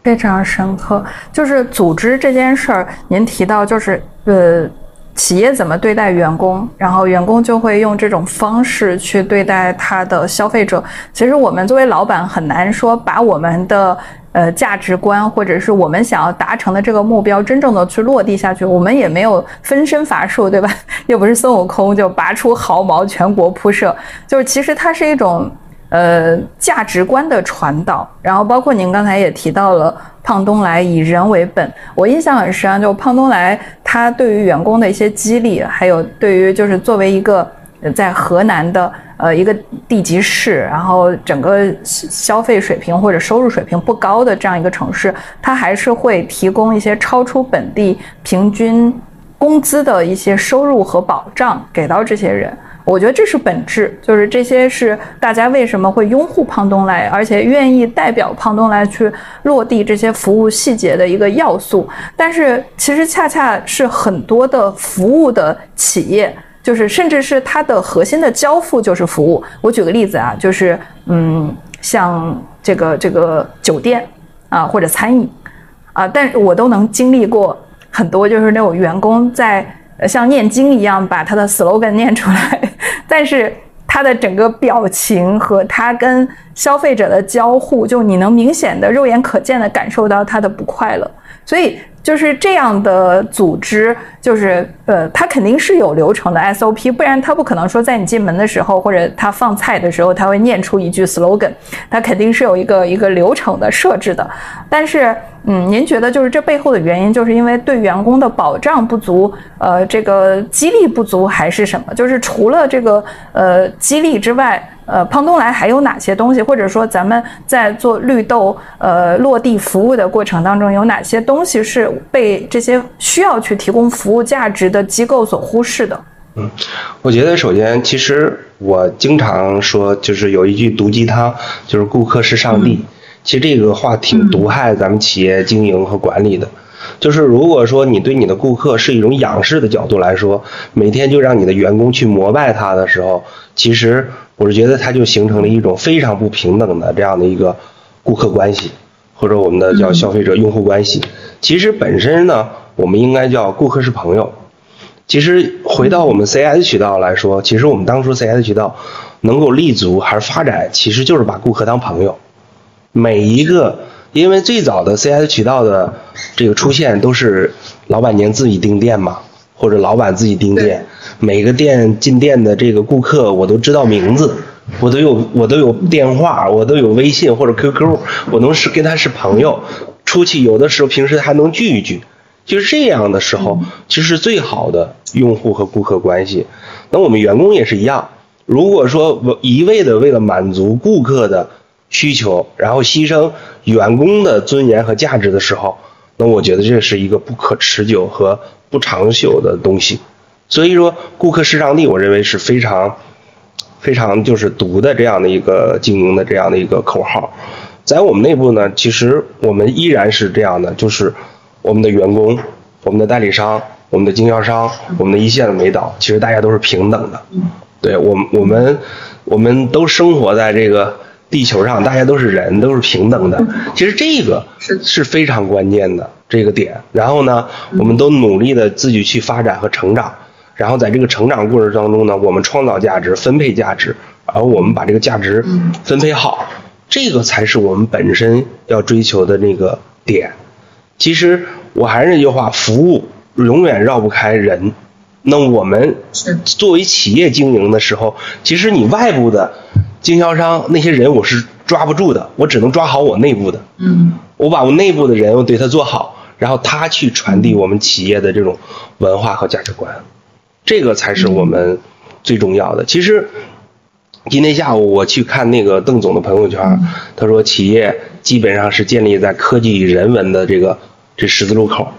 Speaker 2: 非常深刻。就是组织这件事儿，您提到就是呃。企业怎么对待员工，然后员工就会用这种方式去对待他的消费者。其实我们作为老板很难说把我们的呃价值观或者是我们想要达成的这个目标真正的去落地下去。我们也没有分身乏术，对吧？又不是孙悟空就拔出毫毛全国铺设。就是其实它是一种。呃，价值观的传导，然后包括您刚才也提到了胖东来以人为本，我印象很深，就胖东来他对于员工的一些激励，还有对于就是作为一个在河南的呃一个地级市，然后整个消费水平或者收入水平不高的这样一个城市，他还是会提供一些超出本地平均工资的一些收入和保障给到这些人。我觉得这是本质，就是这些是大家为什么会拥护胖东来，而且愿意代表胖东来去落地这些服务细节的一个要素。但是其实恰恰是很多的服务的企业，就是甚至是它的核心的交付就是服务。我举个例子啊，就是嗯，像这个这个酒店啊或者餐饮啊，但我都能经历过很多，就是那种员工在。像念经一样把他的 slogan 念出来，但是他的整个表情和他跟消费者的交互，就你能明显的肉眼可见的感受到他的不快乐，所以。就是这样的组织，就是呃，它肯定是有流程的 SOP，不然它不可能说在你进门的时候或者他放菜的时候，他会念出一句 slogan，它肯定是有一个一个流程的设置的。但是，嗯，您觉得就是这背后的原因，就是因为对员工的保障不足，呃，这个激励不足，还是什么？就是除了这个呃激励之外。呃，胖东来还有哪些东西？或者说，咱们在做绿豆呃落地服务的过程当中，有哪些东西是被这些需要去提供服务价值的机构所忽视的？
Speaker 1: 嗯，我觉得首先，其实我经常说，就是有一句毒鸡汤，就是顾客是上帝。其实这个话挺毒害咱们企业经营和管理的。就是如果说你对你的顾客是一种仰视的角度来说，每天就让你的员工去膜拜他的时候，其实。我是觉得它就形成了一种非常不平等的这样的一个顾客关系，或者我们的叫消费者用户关系。其实本身呢，我们应该叫顾客是朋友。其实回到我们 CS 渠道来说，其实我们当初 CS 渠道能够立足还是发展，其实就是把顾客当朋友。每一个，因为最早的 CS 渠道的这个出现都是老板娘自己订店嘛。或者老板自己订店，每个店进店的这个顾客我都知道名字，我都有我都有电话，我都有微信或者 QQ，我能是跟他是朋友，出去有的时候平时还能聚一聚，就是这样的时候，其实最好的用户和顾客关系。那我们员工也是一样，如果说一味的为了满足顾客的需求，然后牺牲员工的尊严和价值的时候，那我觉得这是一个不可持久和。不长久的东西，所以说顾客是上帝，我认为是非常非常就是毒的这样的一个经营的这样的一个口号。在我们内部呢，其实我们依然是这样的，就是我们的员工、我们的代理商、我们的经销商、我们的一线的美导，其实大家都是平等的。对我们，我们我们都生活在这个地球上，大家都是人，都是平等的。其实这个是是非常关键的。这个点，然后呢，我们都努力的自己去发展和成长，然后在这个成长过程当中呢，我们创造价值、分配价值，而我们把这个价值分配好，这个才是我们本身要追求的那个点。其实我还是那句话，服务永远绕不开人。那我们作为企业经营的时候，其实你外部的经销商那些人我是抓不住的，我只能抓好我内部的。
Speaker 3: 嗯，
Speaker 1: 我把我内部的人我对他做好。然后他去传递我们企业的这种文化和价值观，这个才是我们最重要的。其实今天下午我去看那个邓总的朋友圈，他说企业基本上是建立在科技与人文的这个这十字路口。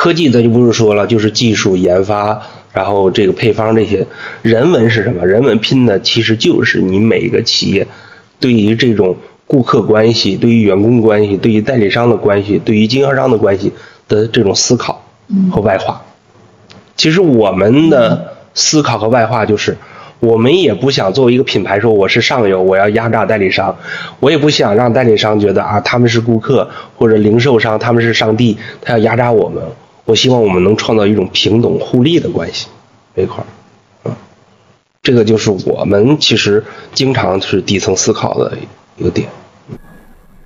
Speaker 1: 科技咱就不是说了，就是技术研发，然后这个配方这些。人文是什么？人文拼的其实就是你每个企业对于这种。顾客关系对于员工关系，对于代理商的关系，对于经销商的关系的这种思考，和外化。其实我们的思考和外化就是，我们也不想作为一个品牌说我是上游，我要压榨代理商，我也不想让代理商觉得啊他们是顾客或者零售商他们是上帝，他要压榨我们。我希望我们能创造一种平等互利的关系，这一块儿，啊，这个就是我们其实经常是底层思考的一个点。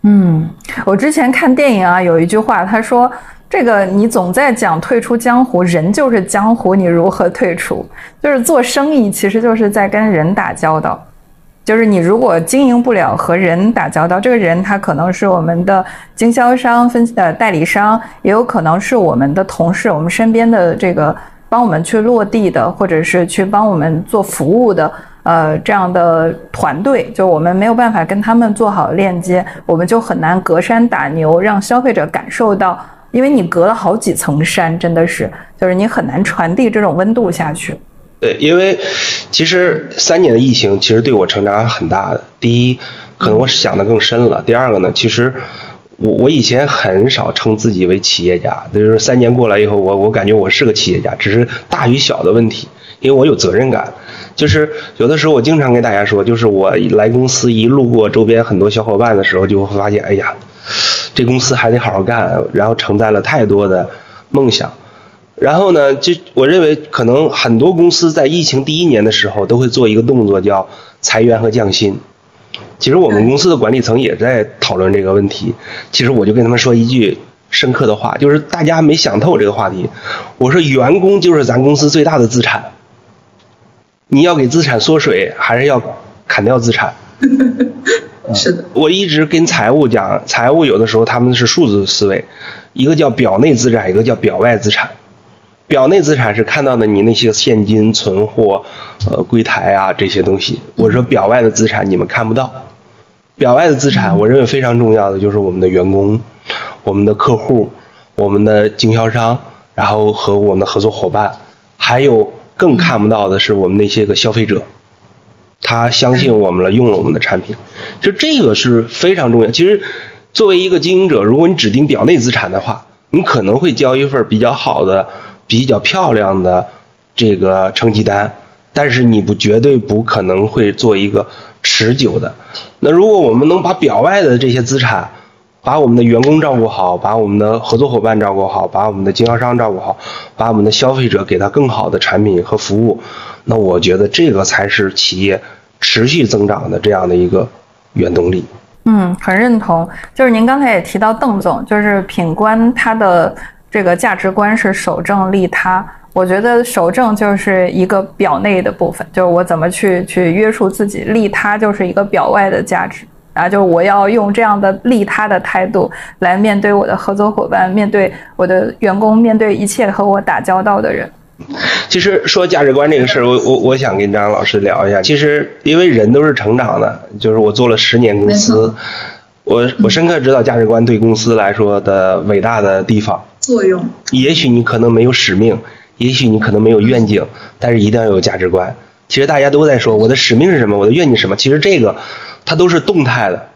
Speaker 2: 嗯，我之前看电影啊，有一句话，他说：“这个你总在讲退出江湖，人就是江湖，你如何退出？就是做生意，其实就是在跟人打交道。就是你如果经营不了和人打交道，这个人他可能是我们的经销商、分呃代理商，也有可能是我们的同事，我们身边的这个帮我们去落地的，或者是去帮我们做服务的。”呃，这样的团队，就我们没有办法跟他们做好链接，我们就很难隔山打牛，让消费者感受到，因为你隔了好几层山，真的是，就是你很难传递这种温度下去。
Speaker 1: 对，因为其实三年的疫情其实对我成长很大的。第一，可能我想的更深了；第二个呢，其实我我以前很少称自己为企业家，就是三年过来以后，我我感觉我是个企业家，只是大与小的问题，因为我有责任感。就是有的时候，我经常跟大家说，就是我来公司一路过周边很多小伙伴的时候，就会发现，哎呀，这公司还得好好干，然后承载了太多的梦想。然后呢，就我认为，可能很多公司在疫情第一年的时候，都会做一个动作，叫裁员和降薪。其实我们公司的管理层也在讨论这个问题。其实我就跟他们说一句深刻的话，就是大家没想透这个话题。我说，员工就是咱公司最大的资产。你要给资产缩水，还是要砍掉资产？
Speaker 3: 是的，
Speaker 1: 我一直跟财务讲，财务有的时候他们是数字思维，一个叫表内资产，一个叫表外资产。表内资产是看到的你那些现金、存货、呃柜台啊这些东西。我说表外的资产你们看不到。表外的资产，我认为非常重要的就是我们的员工、我们的客户、我们的经销商，然后和我们的合作伙伴，还有。更看不到的是我们那些个消费者，他相信我们了，用了我们的产品，就这个是非常重要。其实，作为一个经营者，如果你只盯表内资产的话，你可能会交一份比较好的、比较漂亮的这个成绩单，但是你不绝对不可能会做一个持久的。那如果我们能把表外的这些资产，把我们的员工照顾好，把我们的合作伙伴照顾好，把我们的经销商照顾好，把我们的消费者给他更好的产品和服务，那我觉得这个才是企业持续增长的这样的一个原动力。
Speaker 2: 嗯，很认同。就是您刚才也提到邓总，就是品官他的这个价值观是守正利他。我觉得守正就是一个表内的部分，就是我怎么去去约束自己；利他就是一个表外的价值。啊，就是我要用这样的利他的态度来面对我的合作伙伴，面对我的员工，面对一切和我打交道的人。
Speaker 1: 其实说价值观这个事儿，我我我想跟张老师聊一下。其实因为人都是成长的，就是我做了十年公司，我我深刻知道价值观对公司来说的伟大的地方
Speaker 3: 作用。
Speaker 1: 也许你可能没有使命，也许你可能没有愿景，但是一定要有价值观。其实大家都在说我的使命是什么，我的愿景是什么。其实这个。它都是动态的，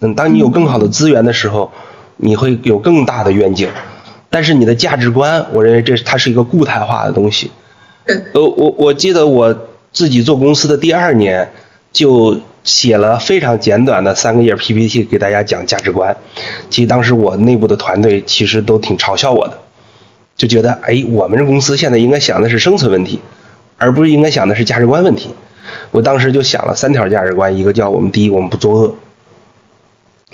Speaker 1: 嗯，当你有更好的资源的时候，你会有更大的愿景，但是你的价值观，我认为这它是一个固态化的东西。呃，我我记得我自己做公司的第二年，就写了非常简短的三个页 PPT 给大家讲价值观。其实当时我内部的团队其实都挺嘲笑我的，就觉得哎，我们这公司现在应该想的是生存问题，而不是应该想的是价值观问题。我当时就想了三条价值观，一个叫我们第一，我们不作恶，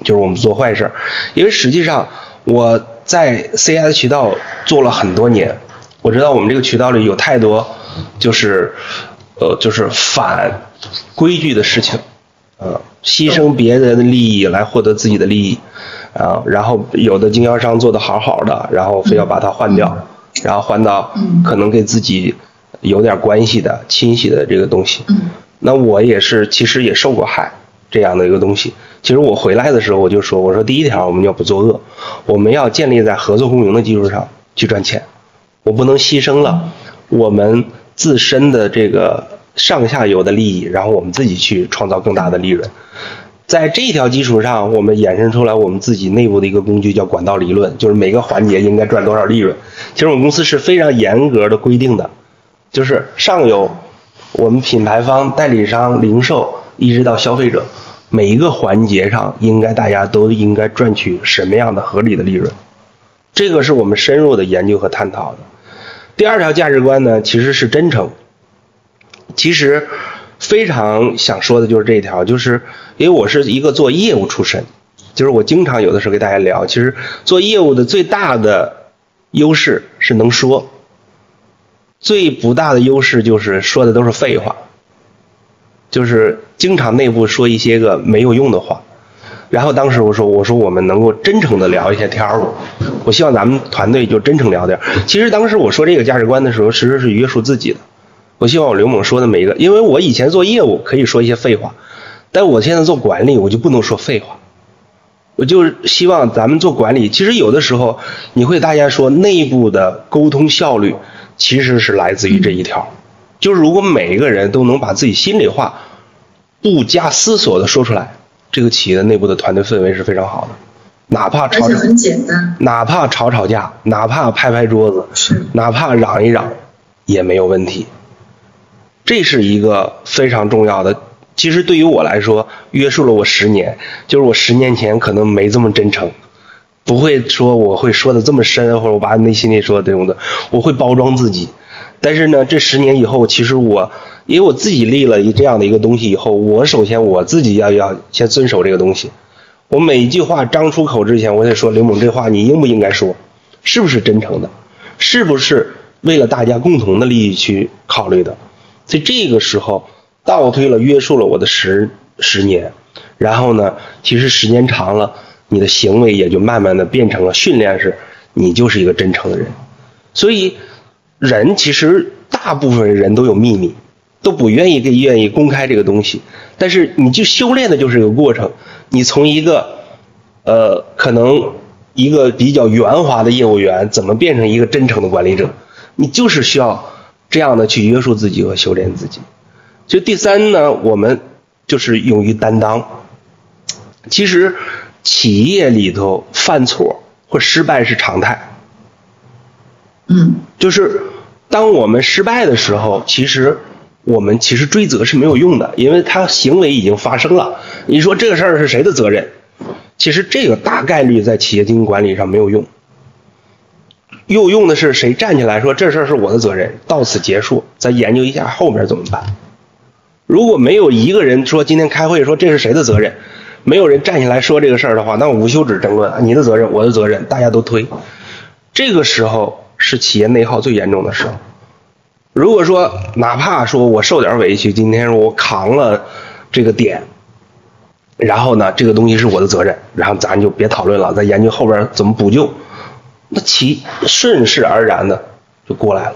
Speaker 1: 就是我们不做坏事因为实际上我在 CS 渠道做了很多年，我知道我们这个渠道里有太多就是呃就是反规矩的事情，呃，牺牲别人的利益来获得自己的利益，啊，然后有的经销商做的好好的，然后非要把它换掉，然后换到可能给自己。有点关系的亲戚的这个东西，那我也是，其实也受过害这样的一个东西。其实我回来的时候我就说，我说第一条我们要不作恶，我们要建立在合作共赢的基础上去赚钱，我不能牺牲了我们自身的这个上下游的利益，然后我们自己去创造更大的利润。在这条基础上，我们衍生出来我们自己内部的一个工具，叫管道理论，就是每个环节应该赚多少利润。其实我们公司是非常严格的规定的，就是上游我们品牌方、代理商、零售，一直到消费者，每一个环节上应该大家都应该赚取什么样的合理的利润。这个是我们深入的研究和探讨的。第二条价值观呢，其实是真诚。其实非常想说的就是这一条，就是因为我是一个做业务出身，就是我经常有的时候给大家聊，其实做业务的最大的优势是能说，最不大的优势就是说的都是废话，就是经常内部说一些个没有用的话。然后当时我说，我说我们能够真诚的聊一些天儿，我希望咱们团队就真诚聊点。其实当时我说这个价值观的时候，其实是约束自己的。我希望我刘猛说的每一个，因为我以前做业务可以说一些废话，但我现在做管理，我就不能说废话。我就是希望咱们做管理，其实有的时候你会大家说内部的沟通效率其实是来自于这一条，就是如果每一个人都能把自己心里话不加思索的说出来。这个企业的内部的团队氛围是非常好的，哪怕吵吵，
Speaker 3: 很简单，
Speaker 1: 哪怕吵吵架，哪怕拍拍桌子，
Speaker 3: 是，
Speaker 1: 哪怕嚷一嚷，也没有问题。这是一个非常重要的。其实对于我来说，约束了我十年。就是我十年前可能没这么真诚，不会说我会说的这么深，或者我把你内心里说的这种的，我会包装自己。但是呢，这十年以后，其实我。因为我自己立了一这样的一个东西以后，我首先我自己要要先遵守这个东西。我每一句话张出口之前，我得说刘猛这话你应不应该说，是不是真诚的，是不是为了大家共同的利益去考虑的。在这个时候倒推了约束了我的十十年，然后呢，其实时间长了，你的行为也就慢慢的变成了训练，是你就是一个真诚的人。所以人其实大部分人都有秘密。都不愿意给愿意公开这个东西，但是你就修炼的就是一个过程。你从一个，呃，可能一个比较圆滑的业务员，怎么变成一个真诚的管理者？你就是需要这样的去约束自己和修炼自己。就第三呢，我们就是勇于担当。其实企业里头犯错或失败是常态。
Speaker 3: 嗯，
Speaker 1: 就是当我们失败的时候，其实。我们其实追责是没有用的，因为他行为已经发生了。你说这个事儿是谁的责任？其实这个大概率在企业经营管理上没有用。又用的是谁站起来说这事儿是我的责任，到此结束，再研究一下后面怎么办。如果没有一个人说今天开会说这是谁的责任，没有人站起来说这个事儿的话，那我无休止争论，你的责任，我的责任，大家都推。这个时候是企业内耗最严重的时候。如果说哪怕说我受点委屈，今天我扛了这个点，然后呢，这个东西是我的责任，然后咱就别讨论了，再研究后边怎么补救，那其顺势而然的就过来了。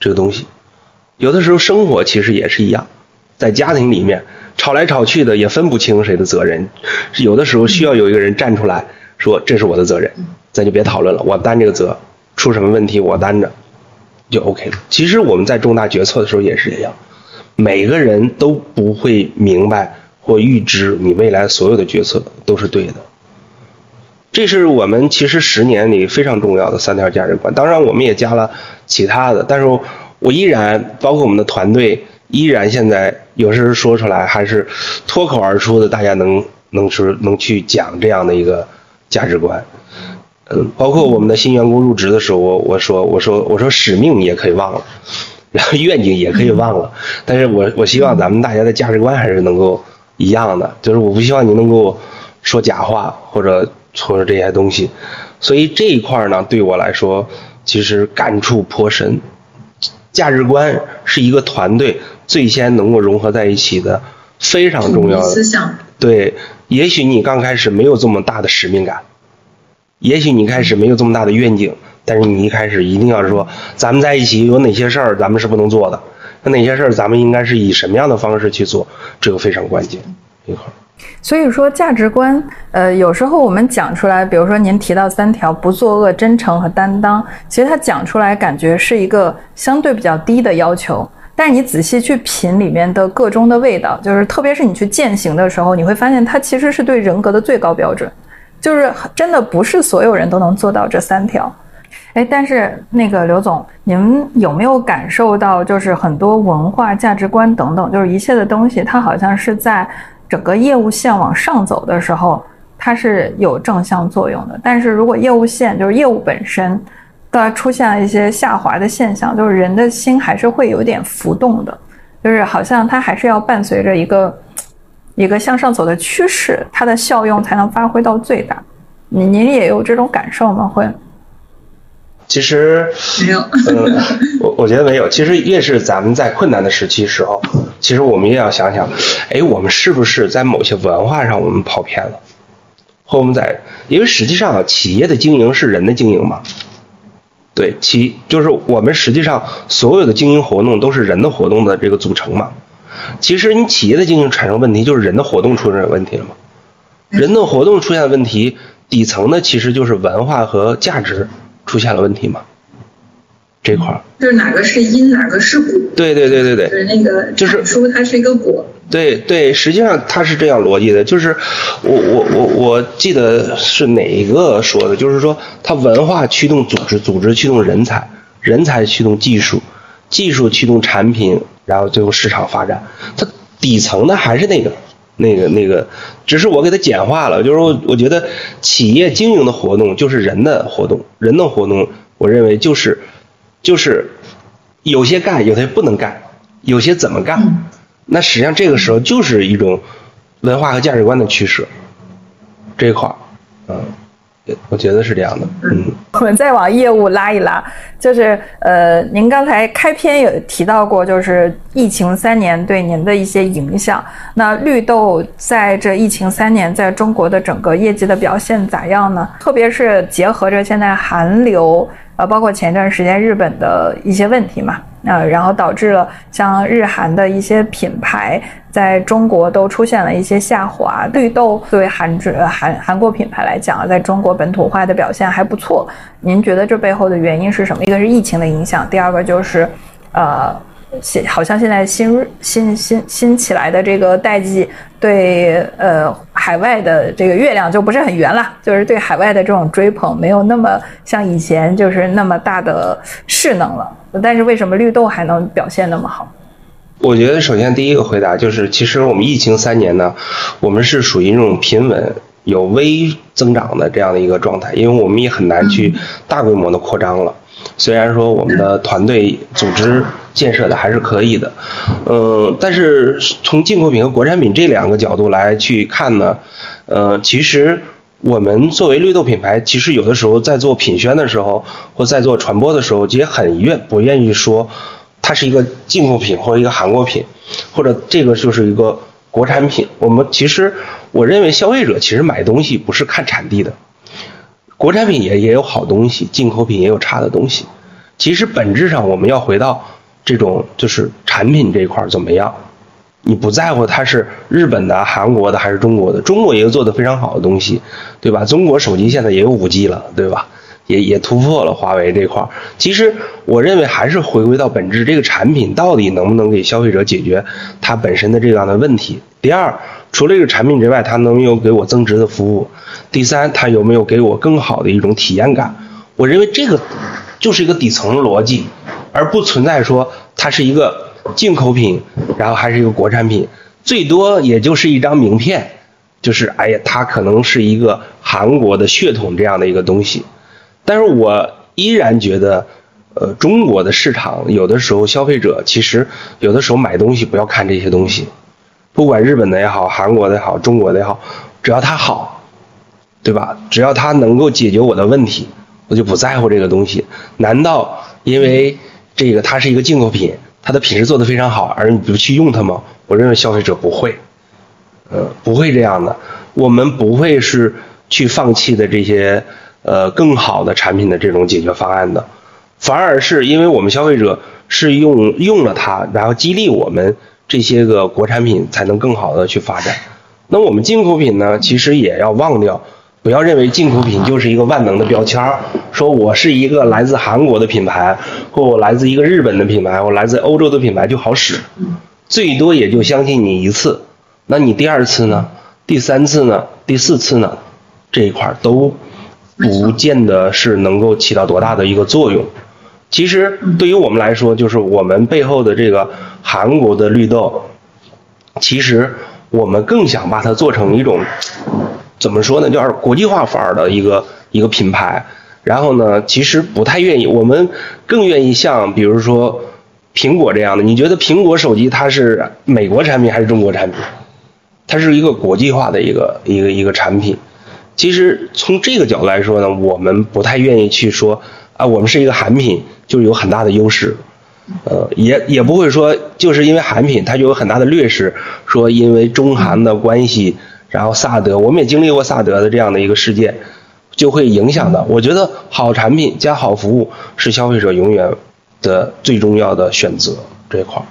Speaker 1: 这个东西，有的时候生活其实也是一样，在家庭里面吵来吵去的也分不清谁的责任，有的时候需要有一个人站出来说这是我的责任，咱就别讨论了，我担这个责，出什么问题我担着。就 OK 了。其实我们在重大决策的时候也是一样，每个人都不会明白或预知你未来所有的决策都是对的。这是我们其实十年里非常重要的三条价值观。当然，我们也加了其他的，但是我依然包括我们的团队，依然现在有时候说出来还是脱口而出的，大家能能是能去讲这样的一个价值观。嗯，包括我们的新员工入职的时候，我我说我说我说使命也可以忘了，然后愿景也可以忘了，但是我我希望咱们大家的价值观还是能够一样的，就是我不希望你能够说假话或者或者这些东西，所以这一块呢，对我来说其实感触颇深。价值观是一个团队最先能够融合在一起的非常重要的
Speaker 3: 思想。
Speaker 1: 对，也许你刚开始没有这么大的使命感。也许你开始没有这么大的愿景，但是你一开始一定要说，咱们在一起有哪些事儿咱们是不能做的，那哪些事儿咱们应该是以什么样的方式去做，这个非常关键。一块儿，
Speaker 2: 所以说价值观，呃，有时候我们讲出来，比如说您提到三条，不作恶、真诚和担当，其实他讲出来感觉是一个相对比较低的要求。但是你仔细去品里面的个中的味道，就是特别是你去践行的时候，你会发现它其实是对人格的最高标准，就是真的不是所有人都能做到这三条。哎，但是那个刘总，您有没有感受到，就是很多文化价值观等等，就是一切的东西，它好像是在整个业务线往上走的时候，它是有正向作用的。但是如果业务线就是业务本身，它出现了一些下滑的现象，就是人的心还是会有点浮动的，就是好像它还是要伴随着一个一个向上走的趋势，它的效用才能发挥到最大。您您也有这种感受吗？会？
Speaker 1: 其实
Speaker 3: 没有，
Speaker 1: 嗯，我我觉得没有。其实越是咱们在困难的时期时候，其实我们越要想想，哎，我们是不是在某些文化上我们跑偏了？或我们在，因为实际上企业的经营是人的经营嘛，对，其就是我们实际上所有的经营活动都是人的活动的这个组成嘛。其实你企业的经营产生问题，就是人的活动出现问题了嘛。人的活动出现问题，底层的其实就是文化和价值。出现了问题吗？这块儿
Speaker 3: 就是哪个是因，哪个是果？
Speaker 1: 对对对对对，
Speaker 3: 就是那个
Speaker 1: 就是
Speaker 3: 说它是一个果。
Speaker 1: 对对，实际上它是这样逻辑的，就是我我我我记得是哪一个说的，就是说它文化驱动组织，组织驱动人才，人才驱动技术，技术驱动产品，然后最后市场发展。它底层的还是那个那个那个，只是我给它简化了，就是我我觉得企业经营的活动就是人的活动，人的活动，我认为就是。就是有些干，有些不能干，有些怎么干？那实际上这个时候就是一种文化和价值观的取舍这一块儿，嗯，我觉得是这样的。嗯，
Speaker 2: 我们再往业务拉一拉，就是呃，您刚才开篇有提到过，就是疫情三年对您的一些影响。那绿豆在这疫情三年，在中国的整个业绩的表现咋样呢？特别是结合着现在韩流。呃，包括前一段时间日本的一些问题嘛，呃，然后导致了像日韩的一些品牌在中国都出现了一些下滑。绿豆作为韩制韩韩国品牌来讲，在中国本土化的表现还不错。您觉得这背后的原因是什么？一个是疫情的影响，第二个就是，呃。现好像现在新新新新起来的这个代际，对呃海外的这个月亮就不是很圆了，就是对海外的这种追捧没有那么像以前就是那么大的势能了。但是为什么绿豆还能表现那么好？
Speaker 1: 我觉得首先第一个回答就是，其实我们疫情三年呢，我们是属于那种平稳有微增长的这样的一个状态，因为我们也很难去大规模的扩张了。虽然说我们的团队组织建设的还是可以的，嗯，但是从进口品和国产品这两个角度来去看呢，呃，其实我们作为绿豆品牌，其实有的时候在做品宣的时候，或在做传播的时候，也很愿不愿意说它是一个进口品或者一个韩国品，或者这个就是一个国产品。我们其实我认为消费者其实买东西不是看产地的。国产品也也有好东西，进口品也有差的东西。其实本质上我们要回到这种就是产品这一块怎么样？你不在乎它是日本的、韩国的还是中国的，中国也有做的非常好的东西，对吧？中国手机现在也有五 G 了，对吧？也也突破了华为这块。其实我认为还是回归到本质，这个产品到底能不能给消费者解决它本身的这样的问题？第二。除了这个产品之外，它能有给我增值的服务。第三，它有没有给我更好的一种体验感？我认为这个就是一个底层逻辑，而不存在说它是一个进口品，然后还是一个国产品，最多也就是一张名片，就是哎呀，它可能是一个韩国的血统这样的一个东西。但是我依然觉得，呃，中国的市场有的时候消费者其实有的时候买东西不要看这些东西。不管日本的也好，韩国的也好，中国的也好，只要它好，对吧？只要它能够解决我的问题，我就不在乎这个东西。难道因为这个它是一个进口品，它的品质做得非常好，而你不去用它吗？我认为消费者不会，呃，不会这样的。我们不会是去放弃的这些呃更好的产品的这种解决方案的，反而是因为我们消费者是用用了它，然后激励我们。这些个国产品才能更好的去发展。那我们进口品呢？其实也要忘掉不要认为进口品就是一个万能的标签儿，说我是一个来自韩国的品牌，或我来自一个日本的品牌，我来自欧洲的品牌就好使，最多也就相信你一次，那你第二次呢？第三次呢？第四次呢？这一块儿都不见得是能够起到多大的一个作用。其实对于我们来说，就是我们背后的这个韩国的绿豆，其实我们更想把它做成一种怎么说呢，就是国际化范儿的一个一个品牌。然后呢，其实不太愿意，我们更愿意像比如说苹果这样的。你觉得苹果手机它是美国产品还是中国产品？它是一个国际化的一个一个一个产品。其实从这个角度来说呢，我们不太愿意去说啊，我们是一个韩品，就有很大的优势。呃，也也不会说就是因为韩品它就有很大的劣势，说因为中韩的关系，然后萨德，我们也经历过萨德的这样的一个事件。就会影响的。我觉得好产品加好服务是消费者永远的最重要的选择这一块儿。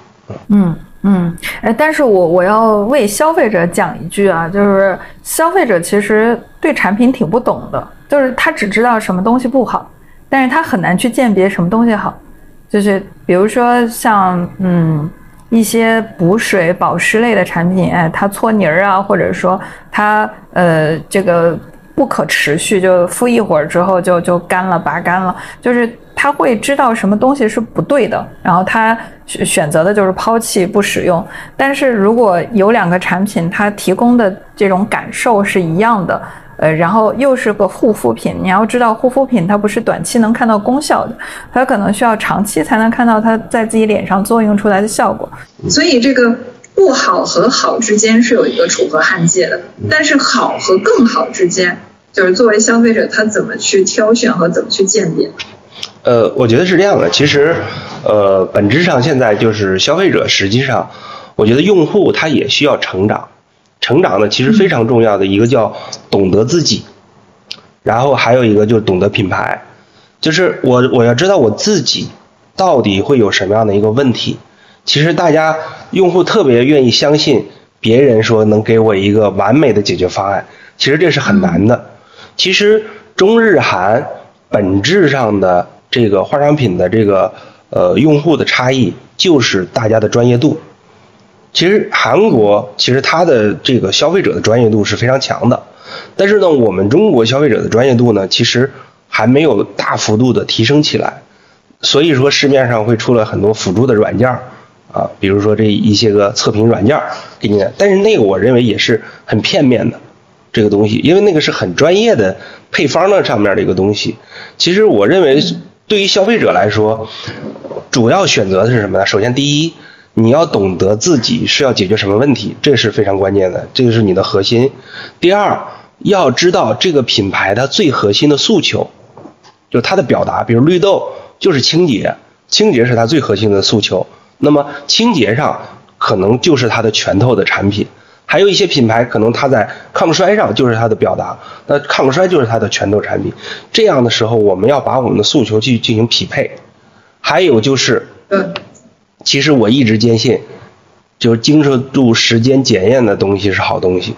Speaker 2: 嗯嗯，哎，但是我我要为消费者讲一句啊，就是消费者其实对产品挺不懂的，就是他只知道什么东西不好，但是他很难去鉴别什么东西好。就是比如说像嗯一些补水保湿类的产品，哎，它搓泥儿啊，或者说它呃这个。不可持续，就敷一会儿之后就就干了，拔干了。就是他会知道什么东西是不对的，然后他选择的就是抛弃不使用。但是如果有两个产品，它提供的这种感受是一样的，呃，然后又是个护肤品，你要知道护肤品它不是短期能看到功效的，它可能需要长期才能看到它在自己脸上作用出来的效果。
Speaker 3: 所以这个。不好和好之间是有一个楚河汉界的，但是好和更好之间，就是作为消费者他怎么去挑选和怎么去鉴别？
Speaker 1: 呃，我觉得是这样的，其实，呃，本质上现在就是消费者，实际上，我觉得用户他也需要成长，成长呢其实非常重要的一个叫懂得自己，然后还有一个就是懂得品牌，就是我我要知道我自己到底会有什么样的一个问题。其实大家用户特别愿意相信别人说能给我一个完美的解决方案，其实这是很难的。其实中日韩本质上的这个化妆品的这个呃用户的差异就是大家的专业度。其实韩国其实它的这个消费者的专业度是非常强的，但是呢我们中国消费者的专业度呢其实还没有大幅度的提升起来，所以说市面上会出了很多辅助的软件。啊，比如说这一些个测评软件给你，但是那个我认为也是很片面的，这个东西，因为那个是很专业的配方的上面的一个东西。其实我认为，对于消费者来说，主要选择的是什么呢？首先，第一，你要懂得自己是要解决什么问题，这是非常关键的，这个是你的核心。第二，要知道这个品牌它最核心的诉求，就它的表达，比如绿豆就是清洁，清洁是它最核心的诉求。那么清洁上可能就是它的拳头的产品，还有一些品牌可能它在抗衰上就是它的表达，那抗衰就是它的拳头产品。这样的时候，我们要把我们的诉求去进行匹配。还有就是，其实我一直坚信，就是经得住时间检验的东西是好东西，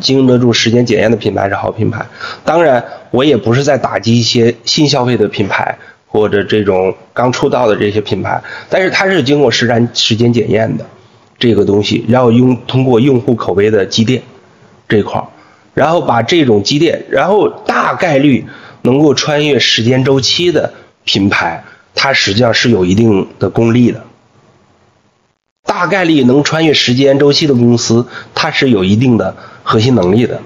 Speaker 1: 经得住时间检验的品牌是好品牌。当然，我也不是在打击一些新消费的品牌。或者这种刚出道的这些品牌，但是它是经过实战时间检验的这个东西，然后用通过用户口碑的积淀这块儿，然后把这种积淀，然后大概率能够穿越时间周期的品牌，它实际上是有一定的功力的。大概率能穿越时间周期的公司，它是有一定的核心能力的。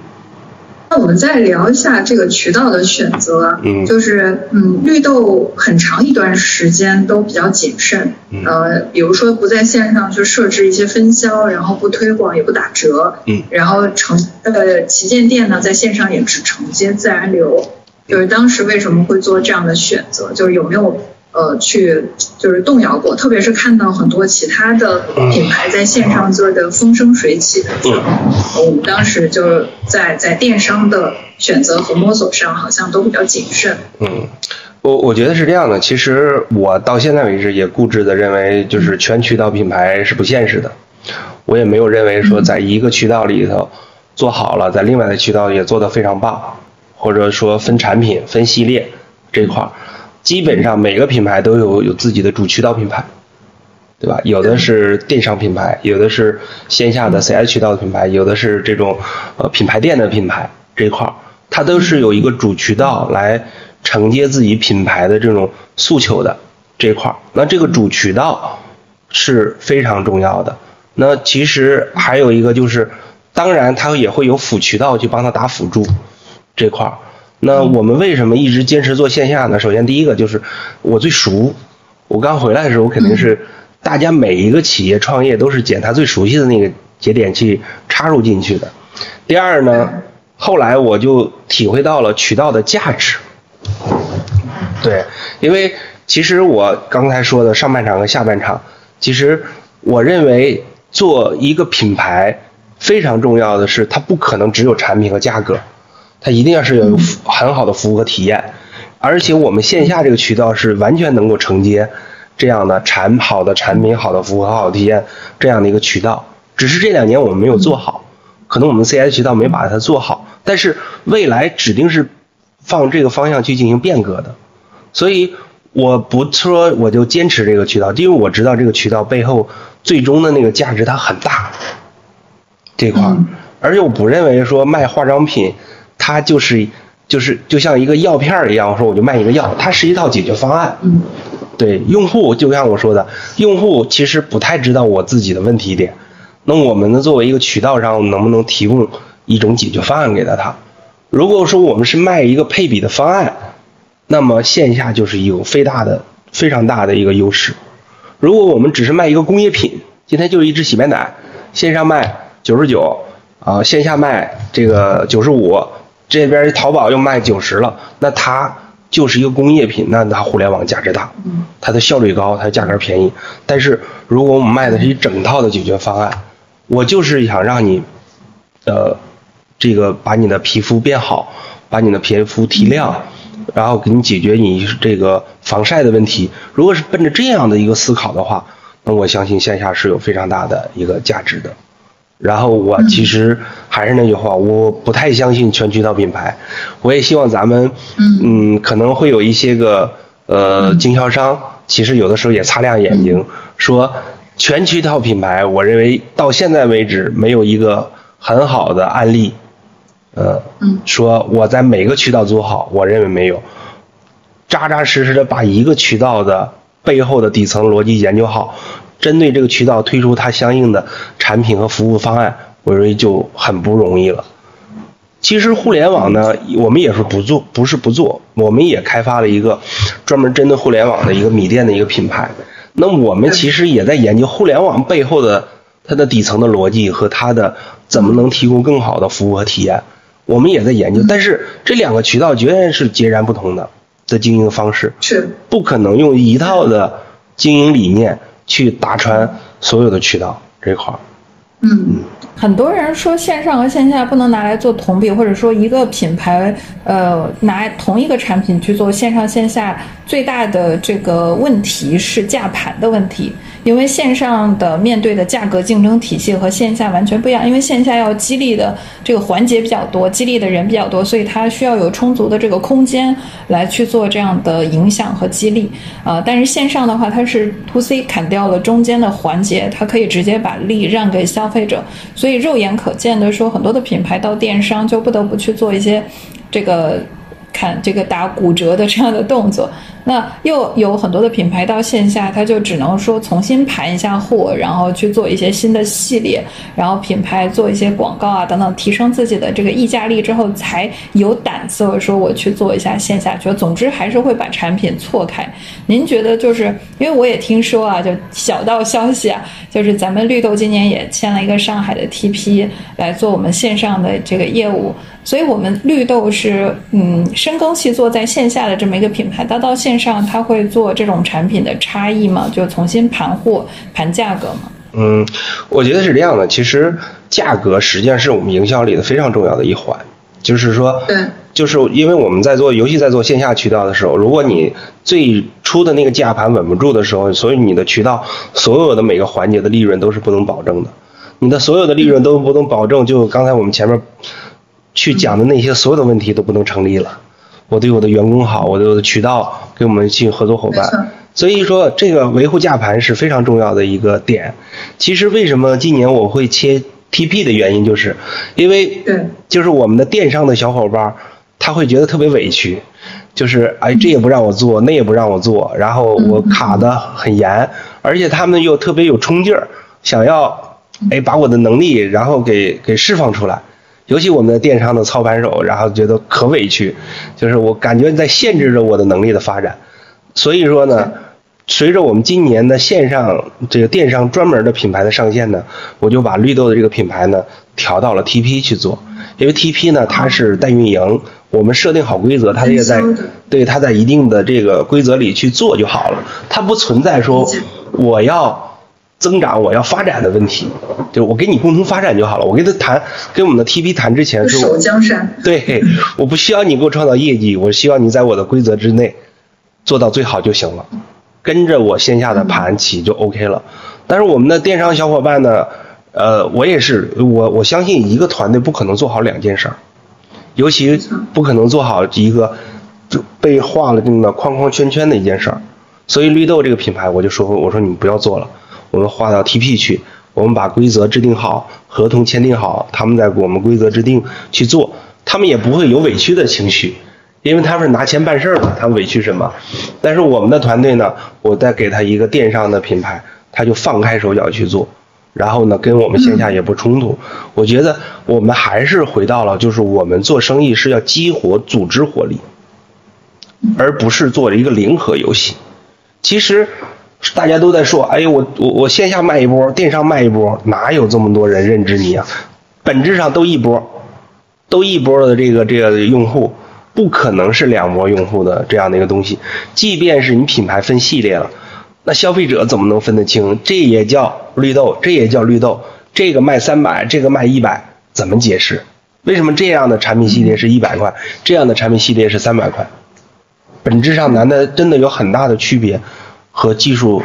Speaker 3: 那我们再聊一下这个渠道的选择，嗯，就是嗯，绿豆很长一段时间都比较谨慎，呃，比如说不在线上去设置一些分销，然后不推广也不打折，嗯，然后承呃旗舰店呢在线上也只承接自然流，就是当时为什么会做这样的选择，就是有没有？呃，去就是动摇过，特别是看到很多其他的品牌在线上做的风生水起的时候，我们当时就是在在电商的选择和摸索上好像都比较谨慎。
Speaker 1: 嗯，我我觉得是这样的，其实我到现在为止也固执的认为，就是全渠道品牌是不现实的。我也没有认为说在一个渠道里头做好了，在另外的渠道也做得非常棒，或者说分产品、分系列这块儿，基本上每个品牌都有有自己的主渠道品牌，对吧？有的是电商品牌，有的是线下的 CI 渠道的品牌，有的是这种呃品牌店的品牌这一块儿，它都是有一个主渠道来承接自己品牌的这种诉求的这一块儿。那这个主渠道是非常重要的。那其实还有一个就是，当然它也会有辅渠道去帮他打辅助这块儿。那我们为什么一直坚持做线下呢？首先第一个就是我最熟，我刚回来的时候肯定是大家每一个企业创业都是捡他最熟悉的那个节点去插入进去的。第二呢，后来我就体会到了渠道的价值。对，因为其实我刚才说的上半场和下半场，其实我认为。做一个品牌非常重要的是，它不可能只有产品和价格，它一定要是有很好的服务和体验。而且我们线下这个渠道是完全能够承接这样的产好的产品、好的服务和好的体验这样的一个渠道。只是这两年我们没有做好，可能我们 C S 渠道没把它做好。但是未来指定是放这个方向去进行变革的。所以我不说我就坚持这个渠道，因为我知道这个渠道背后。最终的那个价值它很大，这块儿，而且我不认为说卖化妆品，它就是就是就像一个药片儿一样，我说我就卖一个药，它是一套解决方案。嗯，对，用户就像我说的，用户其实不太知道我自己的问题点，那我们呢作为一个渠道上能不能提供一种解决方案给到他？如果说我们是卖一个配比的方案，那么线下就是有非大的非常大的一个优势。如果我们只是卖一个工业品，今天就是一支洗面奶，线上卖九十九，啊，线下卖这个九十五，这边淘宝又卖九十了，那它就是一个工业品，那它互联网价值大，它的效率高，它价格便宜。但是如果我们卖的是一整套的解决方案，我就是想让你，呃，这个把你的皮肤变好，把你的皮肤提亮。然后给你解决你这个防晒的问题。如果是奔着这样的一个思考的话，那我相信线下是有非常大的一个价值的。然后我其实还是那句话，我不太相信全渠道品牌。我也希望咱们，嗯，可能会有一些个呃经销商，其实有的时候也擦亮眼睛，说全渠道品牌，我认为到现在为止没有一个很好的案例。呃，说我在每个渠道做好，我认为没有，扎扎实实的把一个渠道的背后的底层逻辑研究好，针对这个渠道推出它相应的产品和服务方案，我认为就很不容易了。其实互联网呢，我们也是不做，不是不做，我们也开发了一个专门针对互联网的一个米店的一个品牌。那我们其实也在研究互联网背后的它的底层的逻辑和它的怎么能提供更好的服务和体验。我们也在研究，但是这两个渠道绝对是截然不同的的经营方式，
Speaker 3: 是
Speaker 1: 不可能用一套的经营理念去打穿所有的渠道这块儿。
Speaker 2: 嗯，很多人说线上和线下不能拿来做同比，或者说一个品牌呃拿同一个产品去做线上线下，最大的这个问题是价盘的问题。因为线上的面对的价格竞争体系和线下完全不一样，因为线下要激励的这个环节比较多，激励的人比较多，所以它需要有充足的这个空间来去做这样的影响和激励。呃，但是线上的话，它是 to C 砍掉了中间的环节，它可以直接把利让给消费者，所以肉眼可见的说，很多的品牌到电商就不得不去做一些这个砍这个打骨折的这样的动作。那又有很多的品牌到线下，他就只能说重新盘一下货，然后去做一些新的系列，然后品牌做一些广告啊等等，提升自己的这个溢价力之后，才有胆色说我去做一下线下。就总之还是会把产品错开。您觉得就是因为我也听说啊，就小道消息啊，就是咱们绿豆今年也签了一个上海的 TP 来做我们线上的这个业务。所以，我们绿豆是嗯深耕细作在线下的这么一个品牌，它到线上它会做这种产品的差异吗？就重新盘货、盘价格吗？
Speaker 1: 嗯，我觉得是这样的。其实价格实际上是我们营销里的非常重要的一环。就是说，
Speaker 3: 对，
Speaker 1: 就是因为我们在做，尤其在做线下渠道的时候，如果你最初的那个价盘稳不住的时候，所以你的渠道所有的每个环节的利润都是不能保证的。你的所有的利润都不能保证，就刚才我们前面。去讲的那些所有的问题都不能成立了。我对我的员工好，我对我的渠道给我们进合作伙伴，所以说这个维护价盘是非常重要的一个点。其实为什么今年我会切 TP 的原因，就是因为就是我们的电商的小伙伴他会觉得特别委屈，就是哎这也不让我做，那也不让我做，然后我卡的很严，而且他们又特别有冲劲儿，想要哎把我的能力然后给给释放出来。尤其我们的电商的操盘手，然后觉得可委屈，就是我感觉在限制着我的能力的发展。所以说呢，随着我们今年的线上这个电商专门的品牌的上线呢，我就把绿豆的这个品牌呢调到了 TP 去做，因为 TP 呢它是代运营，我们设定好规则，它也在对它在一定的这个规则里去做就好了，它不存在说我要。增长我要发展的问题，就我跟你共同发展就好了。我跟他谈，跟我们的 TP 谈之前，
Speaker 3: 守江山。
Speaker 1: 对，我不需要你给我创造业绩，我希望你在我的规则之内做到最好就行了，跟着我线下的盘起就 OK 了。但是我们的电商小伙伴呢，呃，我也是，我我相信一个团队不可能做好两件事儿，尤其不可能做好一个被画了定的框框圈圈的一件事儿。所以绿豆这个品牌，我就说，我说你不要做了。我们划到 TP 去，我们把规则制定好，合同签订好，他们在我们规则制定去做，他们也不会有委屈的情绪，因为他们是拿钱办事儿的，他们委屈什么？但是我们的团队呢，我再给他一个电商的品牌，他就放开手脚去做，然后呢，跟我们线下也不冲突。我觉得我们还是回到了，就是我们做生意是要激活组织活力，而不是做一个零和游戏。其实。大家都在说，哎呦，我我我线下卖一波，电商卖一波，哪有这么多人认知你啊？本质上都一波，都一波的这个这个用户，不可能是两波用户的这样的一个东西。即便是你品牌分系列了，那消费者怎么能分得清？这也叫绿豆，这也叫绿豆，这个卖三百，这个卖一百，怎么解释？为什么这样的产品系列是一百块，这样的产品系列是三百块？本质上难道真的有很大的区别？和技术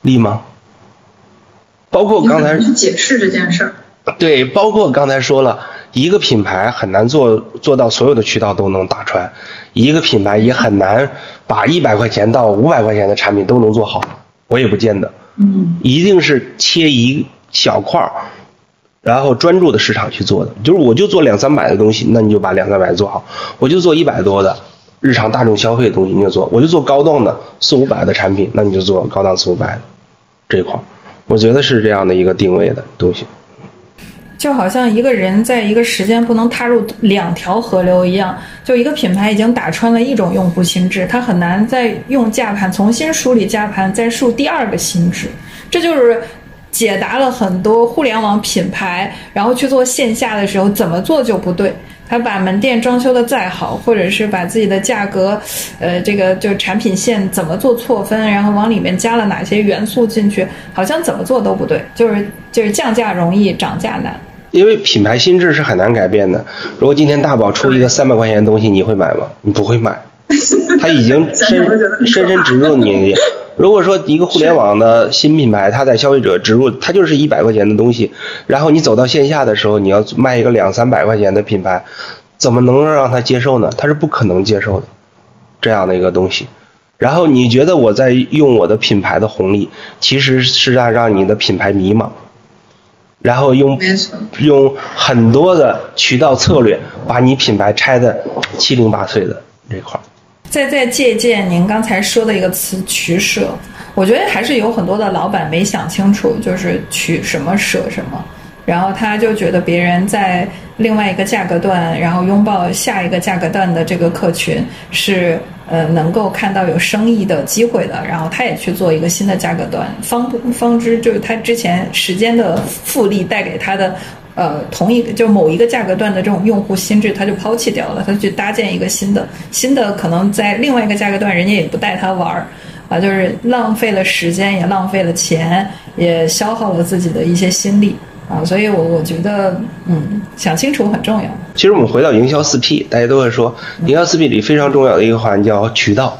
Speaker 1: 力吗？包括刚才
Speaker 3: 解释这件事儿。
Speaker 1: 对，包括刚才说了一个品牌很难做做到所有的渠道都能打穿，一个品牌也很难把一百块钱到五百块钱的产品都能做好，我也不见得。
Speaker 3: 嗯。
Speaker 1: 一定是切一小块儿，然后专注的市场去做的。就是我就做两三百的东西，那你就把两三百做好；我就做一百多的。日常大众消费的东西你就做，我就做高档的四五百的产品，那你就做高档四五百的这一块，我觉得是这样的一个定位的东西。
Speaker 2: 就好像一个人在一个时间不能踏入两条河流一样，就一个品牌已经打穿了一种用户心智，他很难再用价盘重新梳理价盘，再树第二个心智。这就是解答了很多互联网品牌，然后去做线下的时候怎么做就不对。他把门店装修的再好，或者是把自己的价格，呃，这个就产品线怎么做错分，然后往里面加了哪些元素进去，好像怎么做都不对，就是就是降价容易涨价难。
Speaker 1: 因为品牌心智是很难改变的。如果今天大宝出一个三百块钱的东西，你会买吗？你不会买，他已经深深深植入你。如果说一个互联网的新品牌，它在消费者植入，它就是一百块钱的东西，然后你走到线下的时候，你要卖一个两三百块钱的品牌，怎么能让他接受呢？他是不可能接受的，这样的一个东西。然后你觉得我在用我的品牌的红利，其实是在让你的品牌迷茫，然后用用很多的渠道策略把你品牌拆的七零八碎的这块。
Speaker 2: 再再借鉴您刚才说的一个词“取舍”，我觉得还是有很多的老板没想清楚，就是取什么舍什么，然后他就觉得别人在另外一个价格段，然后拥抱下一个价格段的这个客群是呃能够看到有生意的机会的，然后他也去做一个新的价格段，方方知就是他之前时间的复利带给他的。呃，同一个就某一个价格段的这种用户心智，他就抛弃掉了，他去搭建一个新的，新的可能在另外一个价格段，人家也不带他玩儿，啊，就是浪费了时间，也浪费了钱，也消耗了自己的一些心力啊，所以我我觉得，嗯，想清楚很重要。
Speaker 1: 其实我们回到营销四 P，大家都会说，营销四 P 里非常重要的一个环节叫渠道。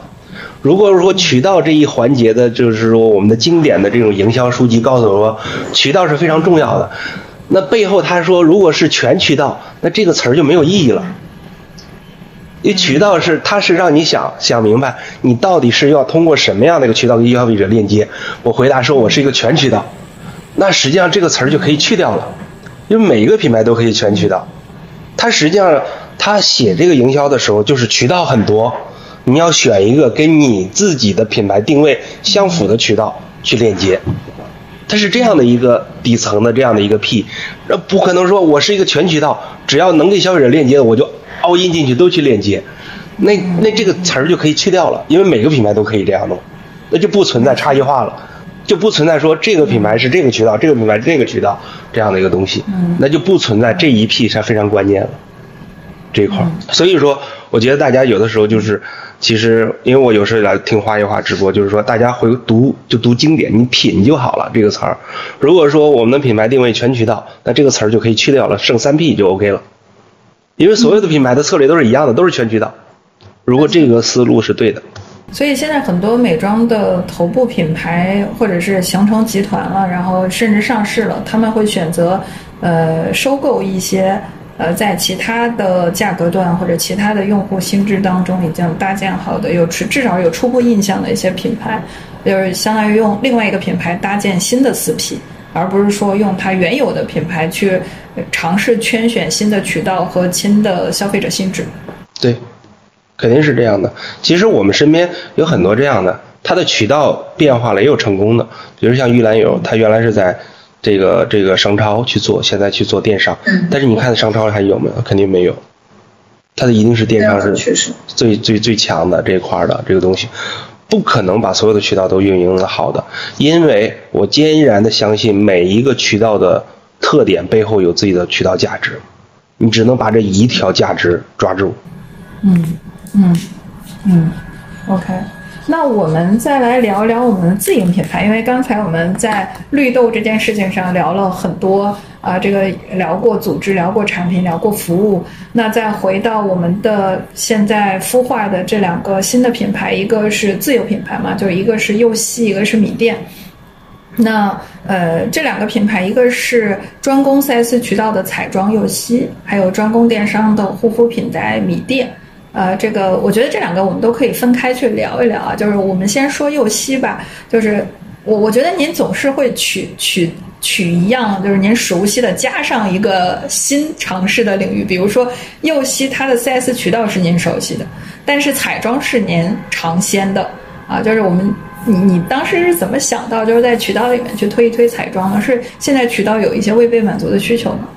Speaker 1: 如果说渠道这一环节的，就是说我们的经典的这种营销书籍告诉我说，渠道是非常重要的。那背后他说，如果是全渠道，那这个词儿就没有意义了。因为渠道是，它是让你想想明白，你到底是要通过什么样的一个渠道跟消费者链接。我回答说，我是一个全渠道，那实际上这个词儿就可以去掉了，因为每一个品牌都可以全渠道。他实际上他写这个营销的时候，就是渠道很多，你要选一个跟你自己的品牌定位相符的渠道去链接。它是这样的一个底层的这样的一个 P，那不可能说我是一个全渠道，只要能给消费者链接的我就。凹印进去都去链接，那那这个词儿就可以去掉了，因为每个品牌都可以这样弄，那就不存在差异化了，就不存在说这个品牌是这个渠道，这个品牌是这个渠道这样的一个东西，那就不存在这一 P 是非常关键了这一块儿。所以说，我觉得大家有的时候就是，其实因为我有时候来听花一花直播，就是说大家回读就读经典，你品就好了这个词儿。如果说我们的品牌定位全渠道，那这个词儿就可以去掉了，剩三 P 就 OK 了。因为所有的品牌的策略都是一样的，都是全渠道。如果这个思路是对的，
Speaker 2: 所以现在很多美妆的头部品牌或者是形成集团了，然后甚至上市了，他们会选择呃收购一些呃在其他的价格段或者其他的用户心智当中已经搭建好的有至少有初步印象的一些品牌，就是相当于用另外一个品牌搭建新的四 P。而不是说用它原有的品牌去尝试圈选新的渠道和新的消费者心智。
Speaker 1: 对，肯定是这样的。其实我们身边有很多这样的，它的渠道变化了也有成功的，比如像玉兰油，它原来是在这个这个商超去做，现在去做电商。嗯。但是你看商超还有没有？肯定没有。它的一定是电商是最最最强的这一块的这个东西。不可能把所有的渠道都运营的好的，因为我坚然的相信每一个渠道的特点背后有自己的渠道价值，你只能把这一条价值抓住。
Speaker 2: 嗯嗯嗯，OK。那我们再来聊聊我们的自营品牌，因为刚才我们在绿豆这件事情上聊了很多啊，这个聊过组织，聊过产品，聊过服务。那再回到我们的现在孵化的这两个新的品牌，一个是自有品牌嘛，就一个是幼熙，一个是米店。那呃，这两个品牌，一个是专攻 4S 渠道的彩妆幼熙，还有专攻电商的护肤品在米店。呃，这个我觉得这两个我们都可以分开去聊一聊啊。就是我们先说右熙吧，就是我我觉得您总是会取取取一样，就是您熟悉的加上一个新尝试的领域。比如说右熙它的 4S 渠道是您熟悉的，但是彩妆是您尝鲜的啊。就是我们你你当时是怎么想到就是在渠道里面去推一推彩妆呢？是现在渠道有一些未被满足的需求吗？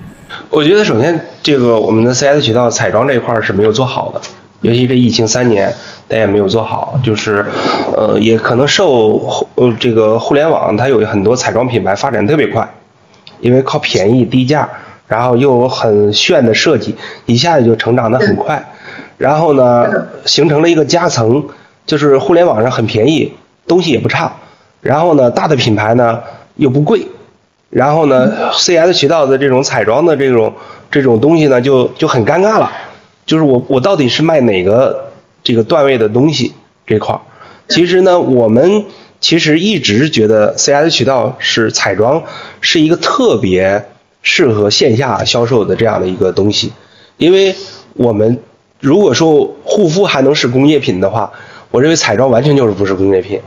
Speaker 1: 我觉得首先这个我们的 4S 渠道彩妆这一块是没有做好的。尤其这疫情三年，咱也没有做好，就是，呃，也可能受呃这个互联网，它有很多彩妆品牌发展特别快，因为靠便宜低价，然后又有很炫的设计，一下子就成长的很快，然后呢，形成了一个夹层，就是互联网上很便宜，东西也不差，然后呢，大的品牌呢又不贵，然后呢，CS 渠道的这种彩妆的这种这种东西呢，就就很尴尬了。就是我我到底是卖哪个这个段位的东西这块儿？其实呢，我们其实一直觉得 CS 渠道是彩妆是一个特别适合线下销售的这样的一个东西，因为我们如果说护肤还能是工业品的话，我认为彩妆完全就是不是工业品，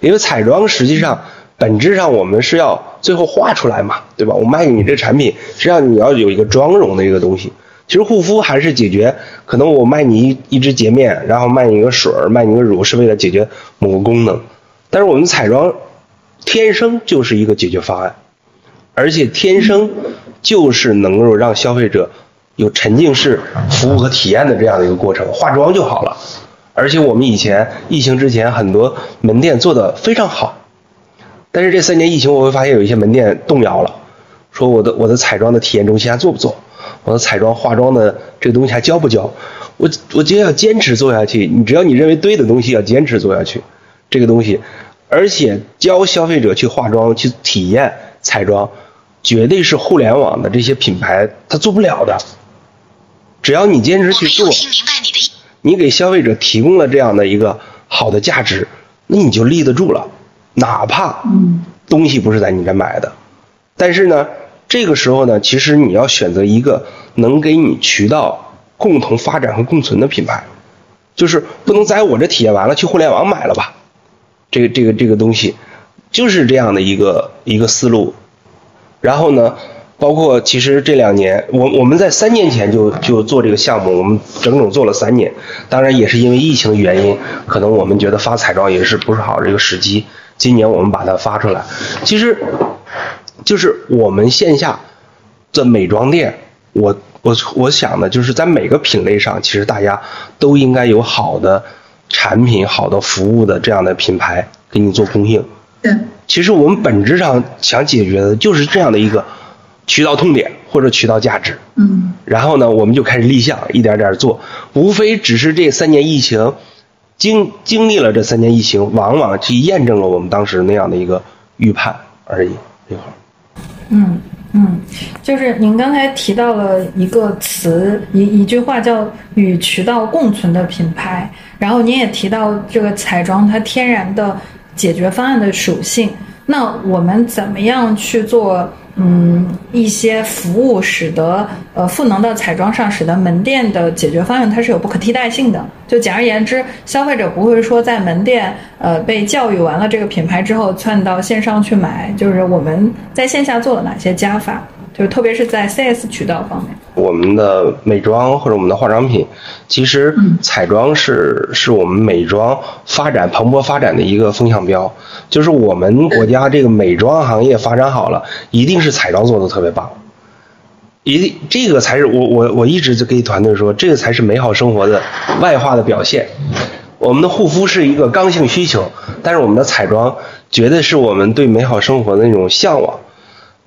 Speaker 1: 因为彩妆实际上本质上我们是要最后画出来嘛，对吧？我卖给你这产品，实际上你要有一个妆容的一个东西。其实护肤还是解决，可能我卖你一一支洁面，然后卖你一个水儿，卖你一个乳，是为了解决某个功能。但是我们彩妆天生就是一个解决方案，而且天生就是能够让消费者有沉浸式服务和体验的这样的一个过程，化妆就好了。而且我们以前疫情之前很多门店做的非常好，但是这三年疫情，我会发现有一些门店动摇了，说我的我的彩妆的体验中心还做不做？我的彩妆化妆的这个东西还教不教？我我今天要坚持做下去。你只要你认为对的东西，要坚持做下去。这个东西，而且教消费者去化妆、去体验彩妆，绝对是互联网的这些品牌他做不了的。只要你坚持去做，你给消费者提供了这样的一个好的价值，那你就立得住了。哪怕东西不是在你这买的，但是呢。这个时候呢，其实你要选择一个能给你渠道共同发展和共存的品牌，就是不能在我这体验完了去互联网买了吧，这个这个这个东西，就是这样的一个一个思路。然后呢，包括其实这两年，我我们在三年前就就做这个项目，我们整整做了三年。当然也是因为疫情的原因，可能我们觉得发彩妆也是不是好的一个时机。今年我们把它发出来，其实。就是我们线下的美妆店，我我我想的就是在每个品类上，其实大家都应该有好的产品、好的服务的这样的品牌给你做供应。
Speaker 3: 对，
Speaker 1: 其实我们本质上想解决的就是这样的一个渠道痛点或者渠道价值。
Speaker 3: 嗯。
Speaker 1: 然后呢，我们就开始立项，一点点做，无非只是这三年疫情经经历了这三年疫情，往往去验证了我们当时那样的一个预判而已。一会儿。
Speaker 2: 嗯嗯，就是您刚才提到了一个词，一一句话叫“与渠道共存”的品牌，然后您也提到这个彩妆它天然的解决方案的属性，那我们怎么样去做？嗯，一些服务使得呃赋能到彩妆上，使得门店的解决方案它是有不可替代性的。就简而言之，消费者不会说在门店呃被教育完了这个品牌之后窜到线上去买，就是我们在线下做了哪些加法。就特别是在 CS 渠道方面，
Speaker 1: 我们的美妆或者我们的化妆品，其实彩妆是是我们美妆发展蓬勃发展的一个风向标。就是我们国家这个美妆行业发展好了，一定是彩妆做的特别棒，一定这个才是我我我一直就跟团队说，这个才是美好生活的外化的表现。我们的护肤是一个刚性需求，但是我们的彩妆绝对是我们对美好生活的那种向往。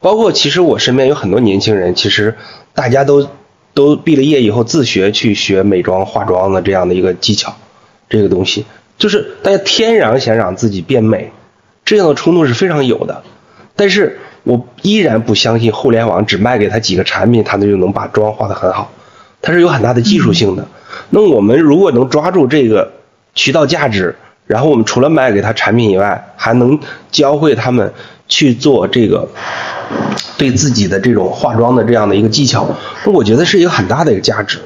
Speaker 1: 包括其实我身边有很多年轻人，其实大家都都毕了业以后自学去学美妆化妆的这样的一个技巧，这个东西就是大家天然想让自己变美，这样的冲动是非常有的。但是我依然不相信互联网只卖给他几个产品，他就能把妆化得很好，它是有很大的技术性的。那我们如果能抓住这个渠道价值，然后我们除了卖给他产品以外，还能教会他们去做这个。对自己的这种化妆的这样的一个技巧，我觉得是一个很大的一个价值。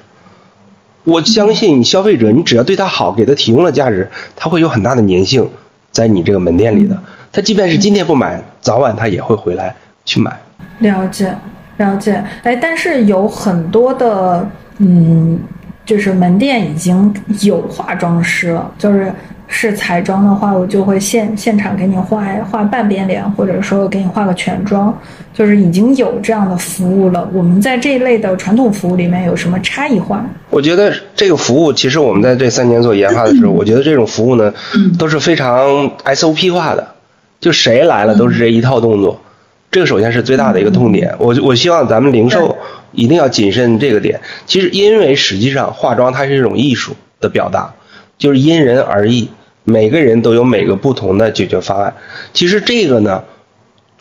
Speaker 1: 我相信消费者，你只要对他好，给他提供了价值，他会有很大的粘性在你这个门店里的。他即便是今天不买，早晚他也会回来去买。
Speaker 2: 了解，了解。哎，但是有很多的，嗯，就是门店已经有化妆师了，就是。是彩妆的话，我就会现现场给你画画半边脸，或者说给你画个全妆，就是已经有这样的服务了。我们在这一类的传统服务里面有什么差异化？
Speaker 1: 我觉得这个服务，其实我们在这三年做研发的时候，我觉得这种服务呢，都是非常 SOP 化的，就谁来了都是这一套动作。这个首先是最大的一个痛点。我我希望咱们零售一定要谨慎这个点。其实因为实际上化妆它是一种艺术的表达，就是因人而异。每个人都有每个不同的解决方案。其实这个呢，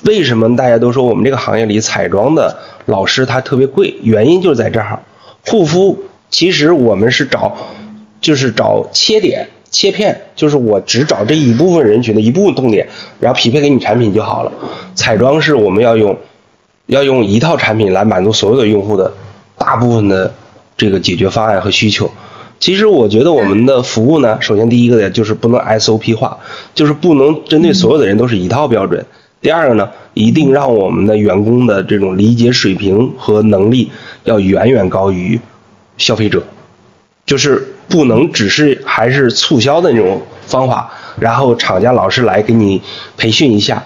Speaker 1: 为什么大家都说我们这个行业里彩妆的老师他特别贵？原因就在这儿。护肤其实我们是找，就是找切点、切片，就是我只找这一部分人群的一部分痛点，然后匹配给你产品就好了。彩妆是我们要用，要用一套产品来满足所有的用户的大部分的这个解决方案和需求。其实我觉得我们的服务呢，首先第一个呢就是不能 SOP 化，就是不能针对所有的人都是一套标准。第二个呢，一定让我们的员工的这种理解水平和能力要远远高于消费者，就是不能只是还是促销的那种方法，然后厂家老师来给你培训一下，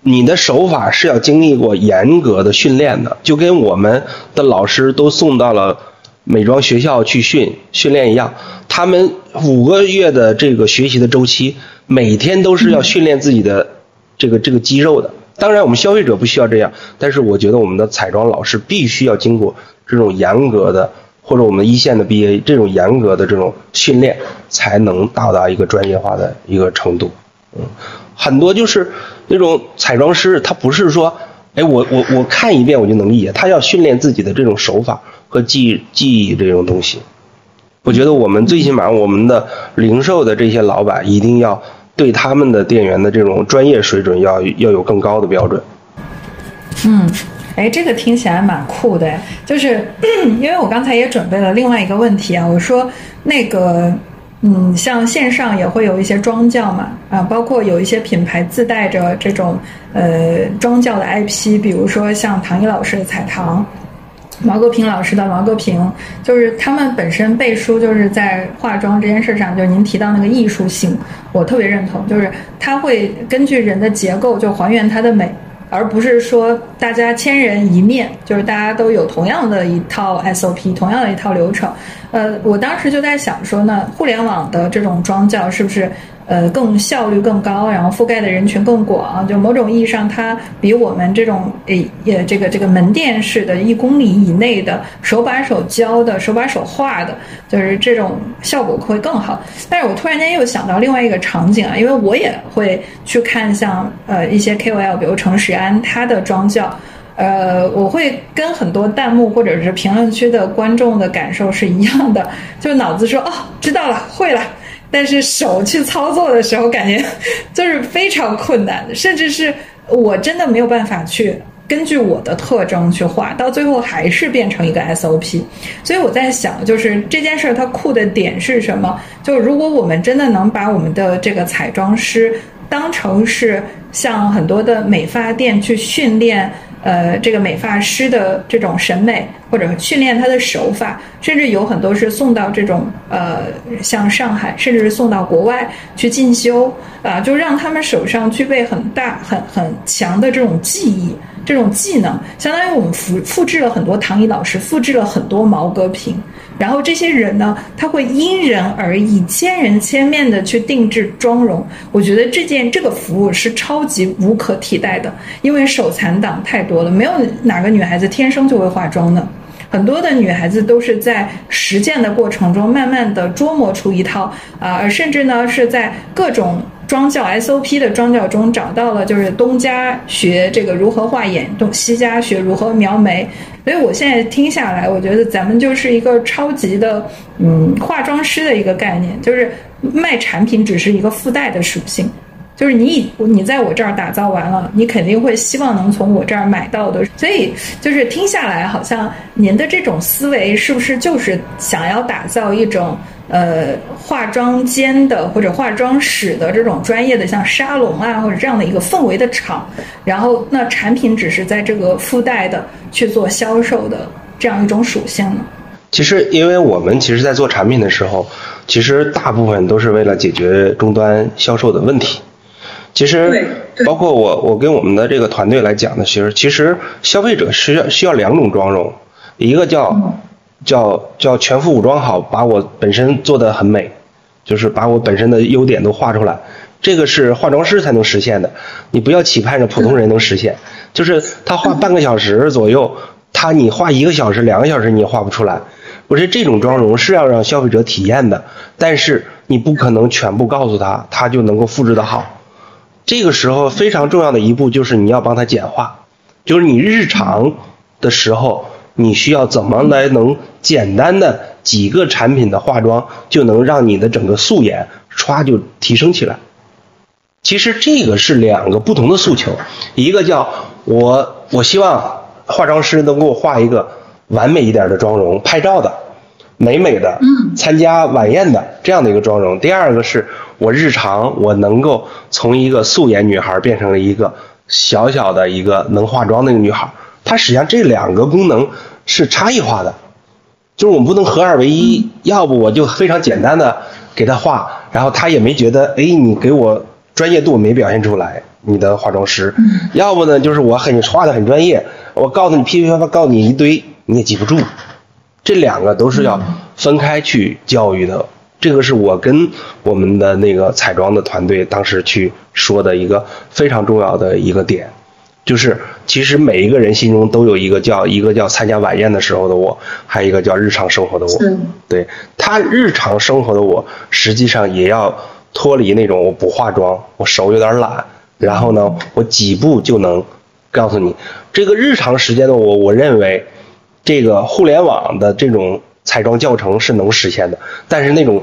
Speaker 1: 你的手法是要经历过严格的训练的，就跟我们的老师都送到了。美妆学校去训训练一样，他们五个月的这个学习的周期，每天都是要训练自己的这个这个肌肉的。当然，我们消费者不需要这样，但是我觉得我们的彩妆老师必须要经过这种严格的，或者我们一线的 B A 这种严格的这种训练，才能到达一个专业化的一个程度。嗯，很多就是那种彩妆师，他不是说，哎，我我我看一遍我就能理解，他要训练自己的这种手法。和记记忆这种东西，我觉得我们最起码我们的零售的这些老板一定要对他们的店员的这种专业水准要要有更高的标准。
Speaker 2: 嗯，哎，这个听起来蛮酷的，就是 因为我刚才也准备了另外一个问题啊，我说那个。嗯，像线上也会有一些妆教嘛，啊，包括有一些品牌自带着这种呃妆教的 IP，比如说像唐一老师的彩棠，毛戈平老师的毛戈平，就是他们本身背书就是在化妆这件事上，就是您提到那个艺术性，我特别认同，就是他会根据人的结构就还原它的美。而不是说大家千人一面，就是大家都有同样的一套 SOP，同样的一套流程。呃，我当时就在想说呢，互联网的这种妆教是不是？呃，更效率更高，然后覆盖的人群更广，就某种意义上，它比我们这种诶也这个这个门店式的一公里以内的手把手教的、手把手画的，就是这种效果会更好。但是我突然间又想到另外一个场景啊，因为我也会去看像呃一些 KOL，比如程时安他的妆教，呃，我会跟很多弹幕或者是评论区的观众的感受是一样的，就脑子说哦，知道了，会了。但是手去操作的时候，感觉 就是非常困难，甚至是我真的没有办法去根据我的特征去画，到最后还是变成一个 SOP。所以我在想，就是这件事儿它酷的点是什么？就如果我们真的能把我们的这个彩妆师当成是像很多的美发店去训练。呃，这个美发师的这种审美，或者训练他的手法，甚至有很多是送到这种呃，像上海，甚至是送到国外去进修啊，就让他们手上具备很大、很很强的这种技艺、这种技能，相当于我们复复制了很多唐毅老师，复制了很多毛戈平。然后这些人呢，他会因人而异、千人千面的去定制妆容。我觉得这件这个服务是超级无可替代的，因为手残党太多了，没有哪个女孩子天生就会化妆的，很多的女孩子都是在实践的过程中，慢慢的琢磨出一套啊，甚至呢是在各种。妆教 SOP 的妆教中找到了，就是东家学这个如何画眼，东西家学如何描眉。所以我现在听下来，我觉得咱们就是一个超级的，嗯，化妆师的一个概念，就是卖产品只是一个附带的属性。就是你你在我这儿打造完了，你肯定会希望能从我这儿买到的。所以就是听下来，好像您的这种思维是不是就是想要打造一种呃化妆间的或者化妆室的这种专业的像沙龙啊或者这样的一个氛围的场，然后那产品只是在这个附带的去做销售的这样一种属性呢？
Speaker 1: 其实，因为我们其实，在做产品的时候，其实大部分都是为了解决终端销售的问题。其实，包括我，我跟我们的这个团队来讲呢，其实，其实消费者需要需要两种妆容，一个叫叫叫全副武装好，把我本身做的很美，就是把我本身的优点都画出来，这个是化妆师才能实现的，你不要期盼着普通人能实现，就是他画半个小时左右，他你画一个小时、两个小时你也画不出来，不是这种妆容是要让消费者体验的，但是你不可能全部告诉他，他就能够复制的好。这个时候非常重要的一步就是你要帮他简化，就是你日常的时候，你需要怎么来能简单的几个产品的化妆就能让你的整个素颜唰就提升起来。其实这个是两个不同的诉求，一个叫我我希望化妆师能给我画一个完美一点的妆容，拍照的美美的，参加晚宴的这样的一个妆容。第二个是。我日常我能够从一个素颜女孩变成了一个小小的一个能化妆的一个女孩，它实际上这两个功能是差异化的，就是我们不能合二为一。要不我就非常简单的给她画，然后她也没觉得，哎，你给我专业度没表现出来，你的化妆师。要不呢，就是我很画的很专业，我告诉你噼噼啪啪告诉你一堆，你也记不住。这两个都是要分开去教育的。这个是我跟我们的那个彩妆的团队当时去说的一个非常重要的一个点，就是其实每一个人心中都有一个叫一个叫参加晚宴的时候的我，还有一个叫日常生活的我。对他日常生活的我，实际上也要脱离那种我不化妆，我手有点懒，然后呢，我几步就能告诉你这个日常时间的我。我认为这个互联网的这种彩妆教程是能实现的，但是那种。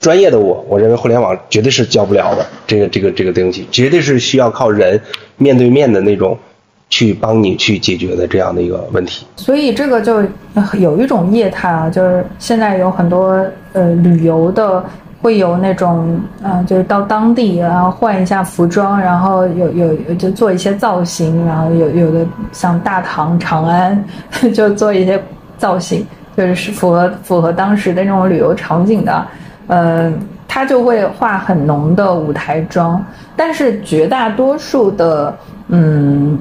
Speaker 1: 专业的我，我认为互联网绝对是教不了的。这个这个这个东西，绝对是需要靠人面对面的那种去帮你去解决的这样的一个问题。
Speaker 2: 所以这个就有一种业态啊，就是现在有很多呃旅游的。会有那种，嗯，就是到当地，然后换一下服装，然后有有就做一些造型，然后有有的像大唐长安，就做一些造型，就是符合符合当时的那种旅游场景的，呃，他就会化很浓的舞台妆，但是绝大多数的，嗯。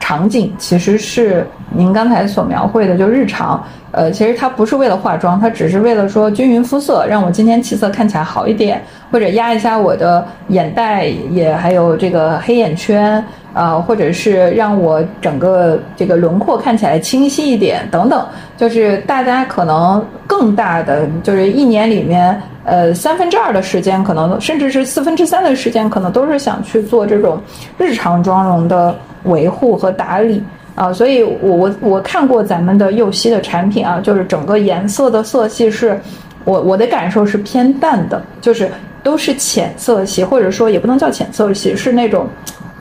Speaker 2: 场景其实是您刚才所描绘的，就日常。呃，其实它不是为了化妆，它只是为了说均匀肤色，让我今天气色看起来好一点，或者压一下我的眼袋，也还有这个黑眼圈啊，或者是让我整个这个轮廓看起来清晰一点等等。就是大家可能更大的，就是一年里面，呃，三分之二的时间，可能甚至是四分之三的时间，可能都是想去做这种日常妆容的。维护和打理啊，所以我我我看过咱们的右熙的产品啊，就是整个颜色的色系是，我我的感受是偏淡的，就是都是浅色系，或者说也不能叫浅色系，是那种，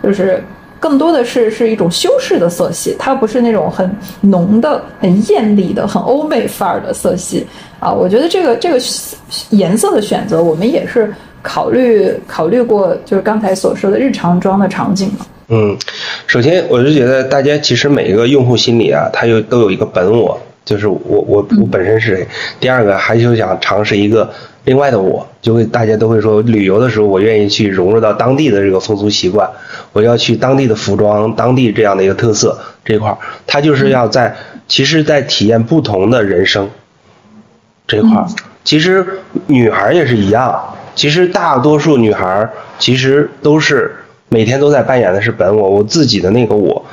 Speaker 2: 就是更多的是是一种修饰的色系，它不是那种很浓的、很艳丽的、很欧美范儿的色系啊。我觉得这个这个颜色的选择，我们也是考虑考虑过，就是刚才所说的日常妆的场景嘛。
Speaker 1: 嗯，首先我是觉得大家其实每一个用户心里啊，他有都有一个本我，就是我我我本身是谁。第二个还就想尝试一个另外的我，就会大家都会说旅游的时候，我愿意去融入到当地的这个风俗习惯，我要去当地的服装、当地这样的一个特色这块儿，他就是要在其实，在体验不同的人生这块儿。其实女孩也是一样，其实大多数女孩其实都是。每天都在扮演的是本我，我自己的那个我。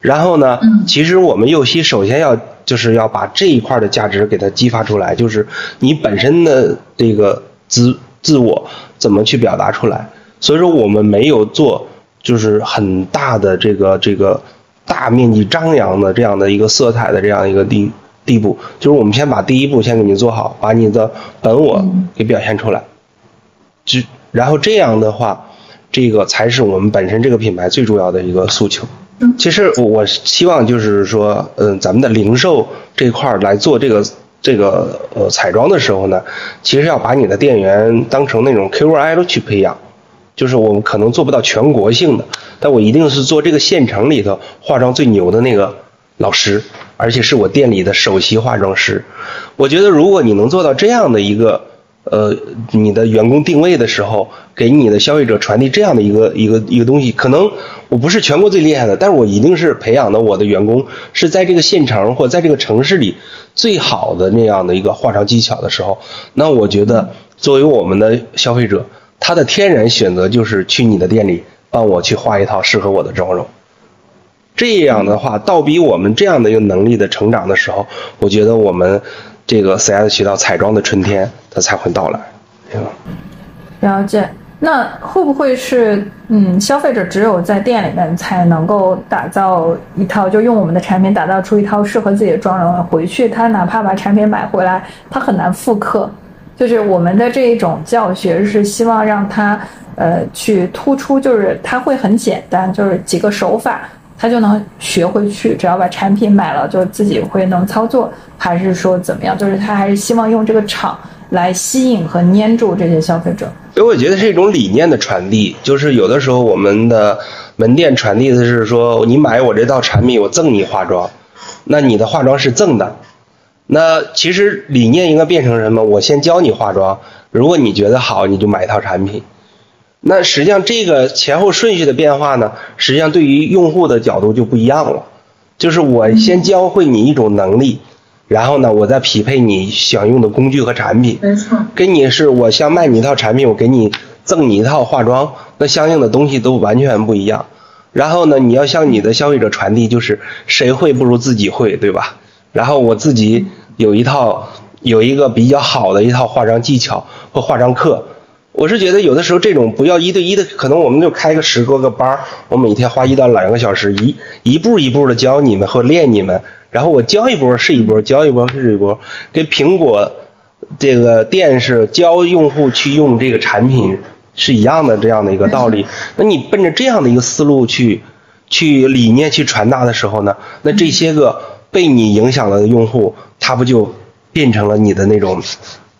Speaker 1: 然后呢，其实我们右膝首先要就是要把这一块的价值给它激发出来，就是你本身的这个自自我怎么去表达出来。所以说我们没有做就是很大的这个这个大面积张扬的这样的一个色彩的这样一个地地步，就是我们先把第一步先给你做好，把你的本我给表现出来。就然后这样的话。这个才是我们本身这个品牌最重要的一个诉求。其实我希望就是说，嗯，咱们的零售这块来做这个这个呃彩妆的时候呢，其实要把你的店员当成那种 KOL 去培养。就是我们可能做不到全国性的，但我一定是做这个县城里头化妆最牛的那个老师，而且是我店里的首席化妆师。我觉得如果你能做到这样的一个。呃，你的员工定位的时候，给你的消费者传递这样的一个一个一个东西，可能我不是全国最厉害的，但是我一定是培养的我的员工是在这个县城或在这个城市里最好的那样的一个化妆技巧的时候，那我觉得作为我们的消费者，他的天然选择就是去你的店里帮我去画一套适合我的妆容。这样的话，倒逼我们这样的一个能力的成长的时候，我觉得我们。这个 CS 渠道彩妆的春天，它才会到来，对吧？
Speaker 2: 了解。那会不会是，嗯，消费者只有在店里面才能够打造一套，就用我们的产品打造出一套适合自己的妆容，回去他哪怕把产品买回来，他很难复刻。就是我们的这一种教学是希望让他，呃，去突出，就是它会很简单，就是几个手法。他就能学回去，只要把产品买了，就自己会能操作，还是说怎么样？就是他还是希望用这个厂来吸引和粘住这些消费者。
Speaker 1: 所以我觉得是一种理念的传递，就是有的时候我们的门店传递的是说，你买我这套产品，我赠你化妆，那你的化妆是赠的。那其实理念应该变成什么？我先教你化妆，如果你觉得好，你就买一套产品。那实际上这个前后顺序的变化呢，实际上对于用户的角度就不一样了。就是我先教会你一种能力，然后呢，我再匹配你想用的工具和产品。
Speaker 3: 没错。
Speaker 1: 跟你是我想卖你一套产品，我给你赠你一套化妆，那相应的东西都完全不一样。然后呢，你要向你的消费者传递，就是谁会不如自己会，对吧？然后我自己有一套有一个比较好的一套化妆技巧或化妆课。我是觉得有的时候这种不要一对一的，可能我们就开个十多个班儿，我每天花一到两个小时，一一步一步的教你们或练你们，然后我教一波是一波，教一波是一波，跟苹果这个电视教用户去用这个产品是一样的这样的一个道理。那你奔着这样的一个思路去去理念去传达的时候呢，那这些个被你影响了的用户，他不就变成了你的那种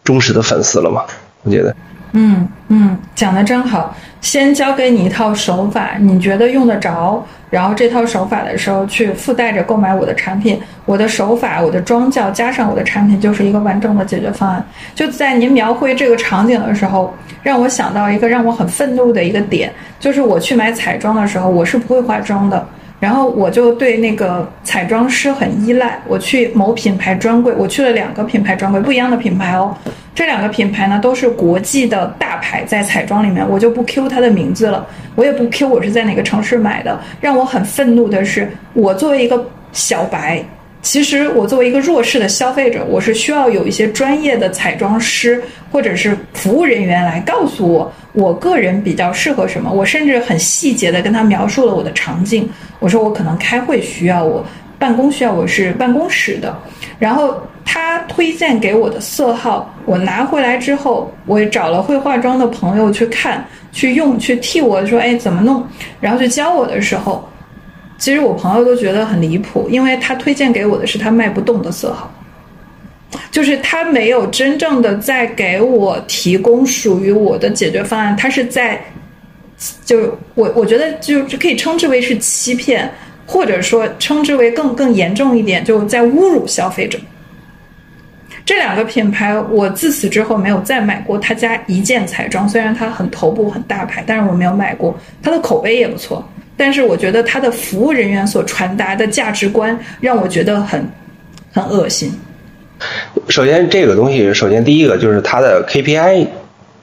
Speaker 1: 忠实的粉丝了吗？我觉得。
Speaker 2: 嗯嗯，讲的真好。先教给你一套手法，你觉得用得着，然后这套手法的时候去附带着购买我的产品。我的手法，我的妆教加上我的产品，就是一个完整的解决方案。就在您描绘这个场景的时候，让我想到一个让我很愤怒的一个点，就是我去买彩妆的时候，我是不会化妆的。然后我就对那个彩妆师很依赖。我去某品牌专柜，我去了两个品牌专柜，不一样的品牌哦。这两个品牌呢都是国际的大牌，在彩妆里面，我就不 Q 它的名字了，我也不 Q 我是在哪个城市买的。让我很愤怒的是，我作为一个小白。其实我作为一个弱势的消费者，我是需要有一些专业的彩妆师或者是服务人员来告诉我，我个人比较适合什么。我甚至很细节的跟他描述了我的场景，我说我可能开会需要，我办公需要，我是办公室的。然后他推荐给我的色号，我拿回来之后，我找了会化妆的朋友去看、去用、去替我说，哎，怎么弄？然后去教我的时候。其实我朋友都觉得很离谱，因为他推荐给我的是他卖不动的色号，就是他没有真正的在给我提供属于我的解决方案，他是在，就我我觉得就可以称之为是欺骗，或者说称之为更更严重一点，就在侮辱消费者。这两个品牌，我自此之后没有再买过他家一件彩妆，虽然它很头部很大牌，但是我没有买过，它的口碑也不错。但是我觉得他的服务人员所传达的价值观让我觉得很很恶心。
Speaker 1: 首先，这个东西，首先第一个就是它的 KPI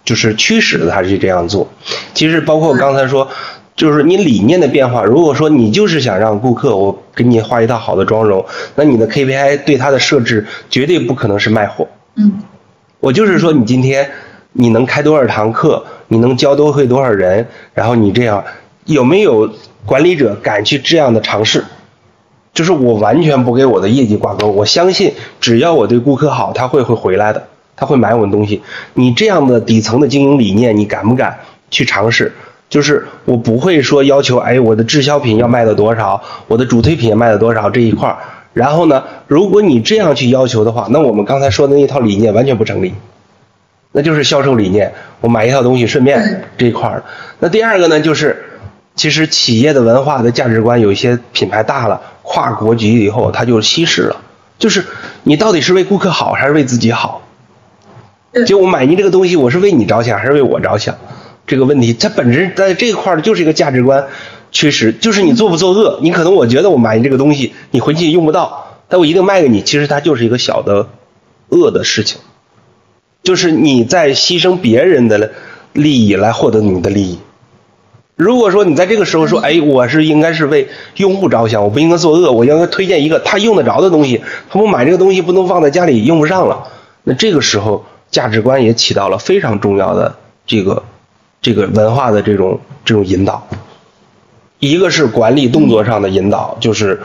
Speaker 1: 就是驱使他去这样做。其实包括刚才说，就是你理念的变化。如果说你就是想让顾客我给你画一套好的妆容，那你的 KPI 对它的设置绝对不可能是卖货。
Speaker 3: 嗯，
Speaker 1: 我就是说你今天你能开多少堂课，你能教多会多少人，然后你这样。有没有管理者敢去这样的尝试？就是我完全不给我的业绩挂钩，我相信只要我对顾客好，他会会回来的，他会买我的东西。你这样的底层的经营理念，你敢不敢去尝试？就是我不会说要求，哎，我的滞销品要卖到多少，我的主推品要卖到多少这一块儿。然后呢，如果你这样去要求的话，那我们刚才说的那一套理念完全不成立。那就是销售理念，我买一套东西顺便这一块儿。那第二个呢，就是。其实企业的文化的价值观，有一些品牌大了，跨国级以后，它就稀释了。就是你到底是为顾客好，还是为自己好？就我买你这个东西，我是为你着想，还是为我着想？这个问题，它本质在这块儿就是一个价值观缺失。就是你做不作恶？你可能我觉得我买你这个东西，你回去用不到，但我一定卖给你。其实它就是一个小的恶的事情，就是你在牺牲别人的利益来获得你的利益。如果说你在这个时候说，哎，我是应该是为用户着想，我不应该作恶，我应该推荐一个他用得着的东西，他不买这个东西不能放在家里用不上了，那这个时候价值观也起到了非常重要的这个这个文化的这种这种引导。一个是管理动作上的引导，就是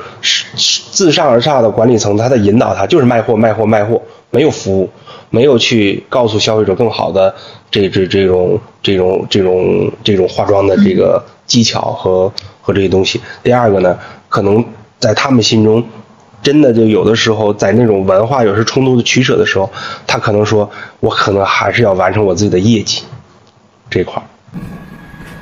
Speaker 1: 自上而下的管理层他在引导他，就是卖货卖货卖货，没有服务。没有去告诉消费者更好的这这这种这种这种这种化妆的这个技巧和和这些东西。第二个呢，可能在他们心中，真的就有的时候在那种文化有时冲突的取舍的时候，他可能说，我可能还是要完成我自己的业绩这块儿。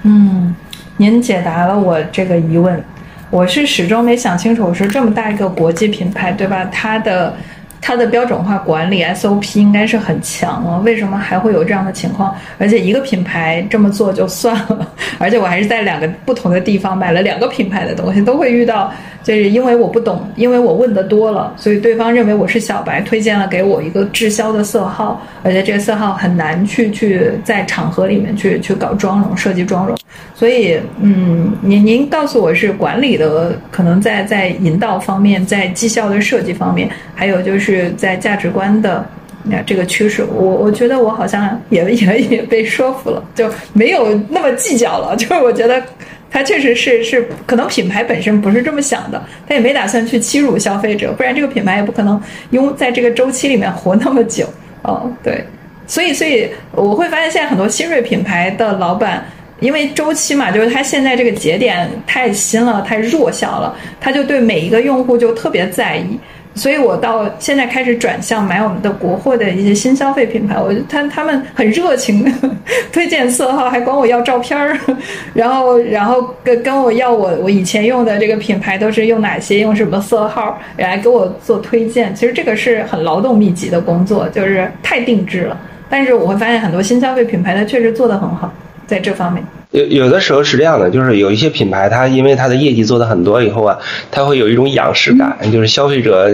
Speaker 2: 嗯，您解答了我这个疑问，我是始终没想清楚，是这么大一个国际品牌，对吧？它的。它的标准化管理 SOP 应该是很强了，为什么还会有这样的情况？而且一个品牌这么做就算了，而且我还是在两个不同的地方买了两个品牌的东西，都会遇到。就是因为我不懂，因为我问的多了，所以对方认为我是小白，推荐了给我一个滞销的色号，而且这个色号很难去去在场合里面去去搞妆容设计妆容，所以嗯，您您告诉我是管理的，可能在在引导方面，在绩效的设计方面，还有就是在价值观的那这个趋势，我我觉得我好像也也也被说服了，就没有那么计较了，就是我觉得。他确实是是，可能品牌本身不是这么想的，他也没打算去欺辱消费者，不然这个品牌也不可能用在这个周期里面活那么久。哦，对，所以所以我会发现现在很多新锐品牌的老板，因为周期嘛，就是它现在这个节点太新了，太弱小了，它就对每一个用户就特别在意。所以我到现在开始转向买我们的国货的一些新消费品牌，我他他们很热情，推荐色号，还管我要照片儿，然后然后跟跟我要我我以前用的这个品牌都是用哪些，用什么色号来给我做推荐。其实这个是很劳动密集的工作，就是太定制了。但是我会发现很多新消费品牌它确实做得很好，在这方面。
Speaker 1: 有有的时候是这样的，就是有一些品牌，它因为它的业绩做的很多以后啊，它会有一种仰视感，就是消费者，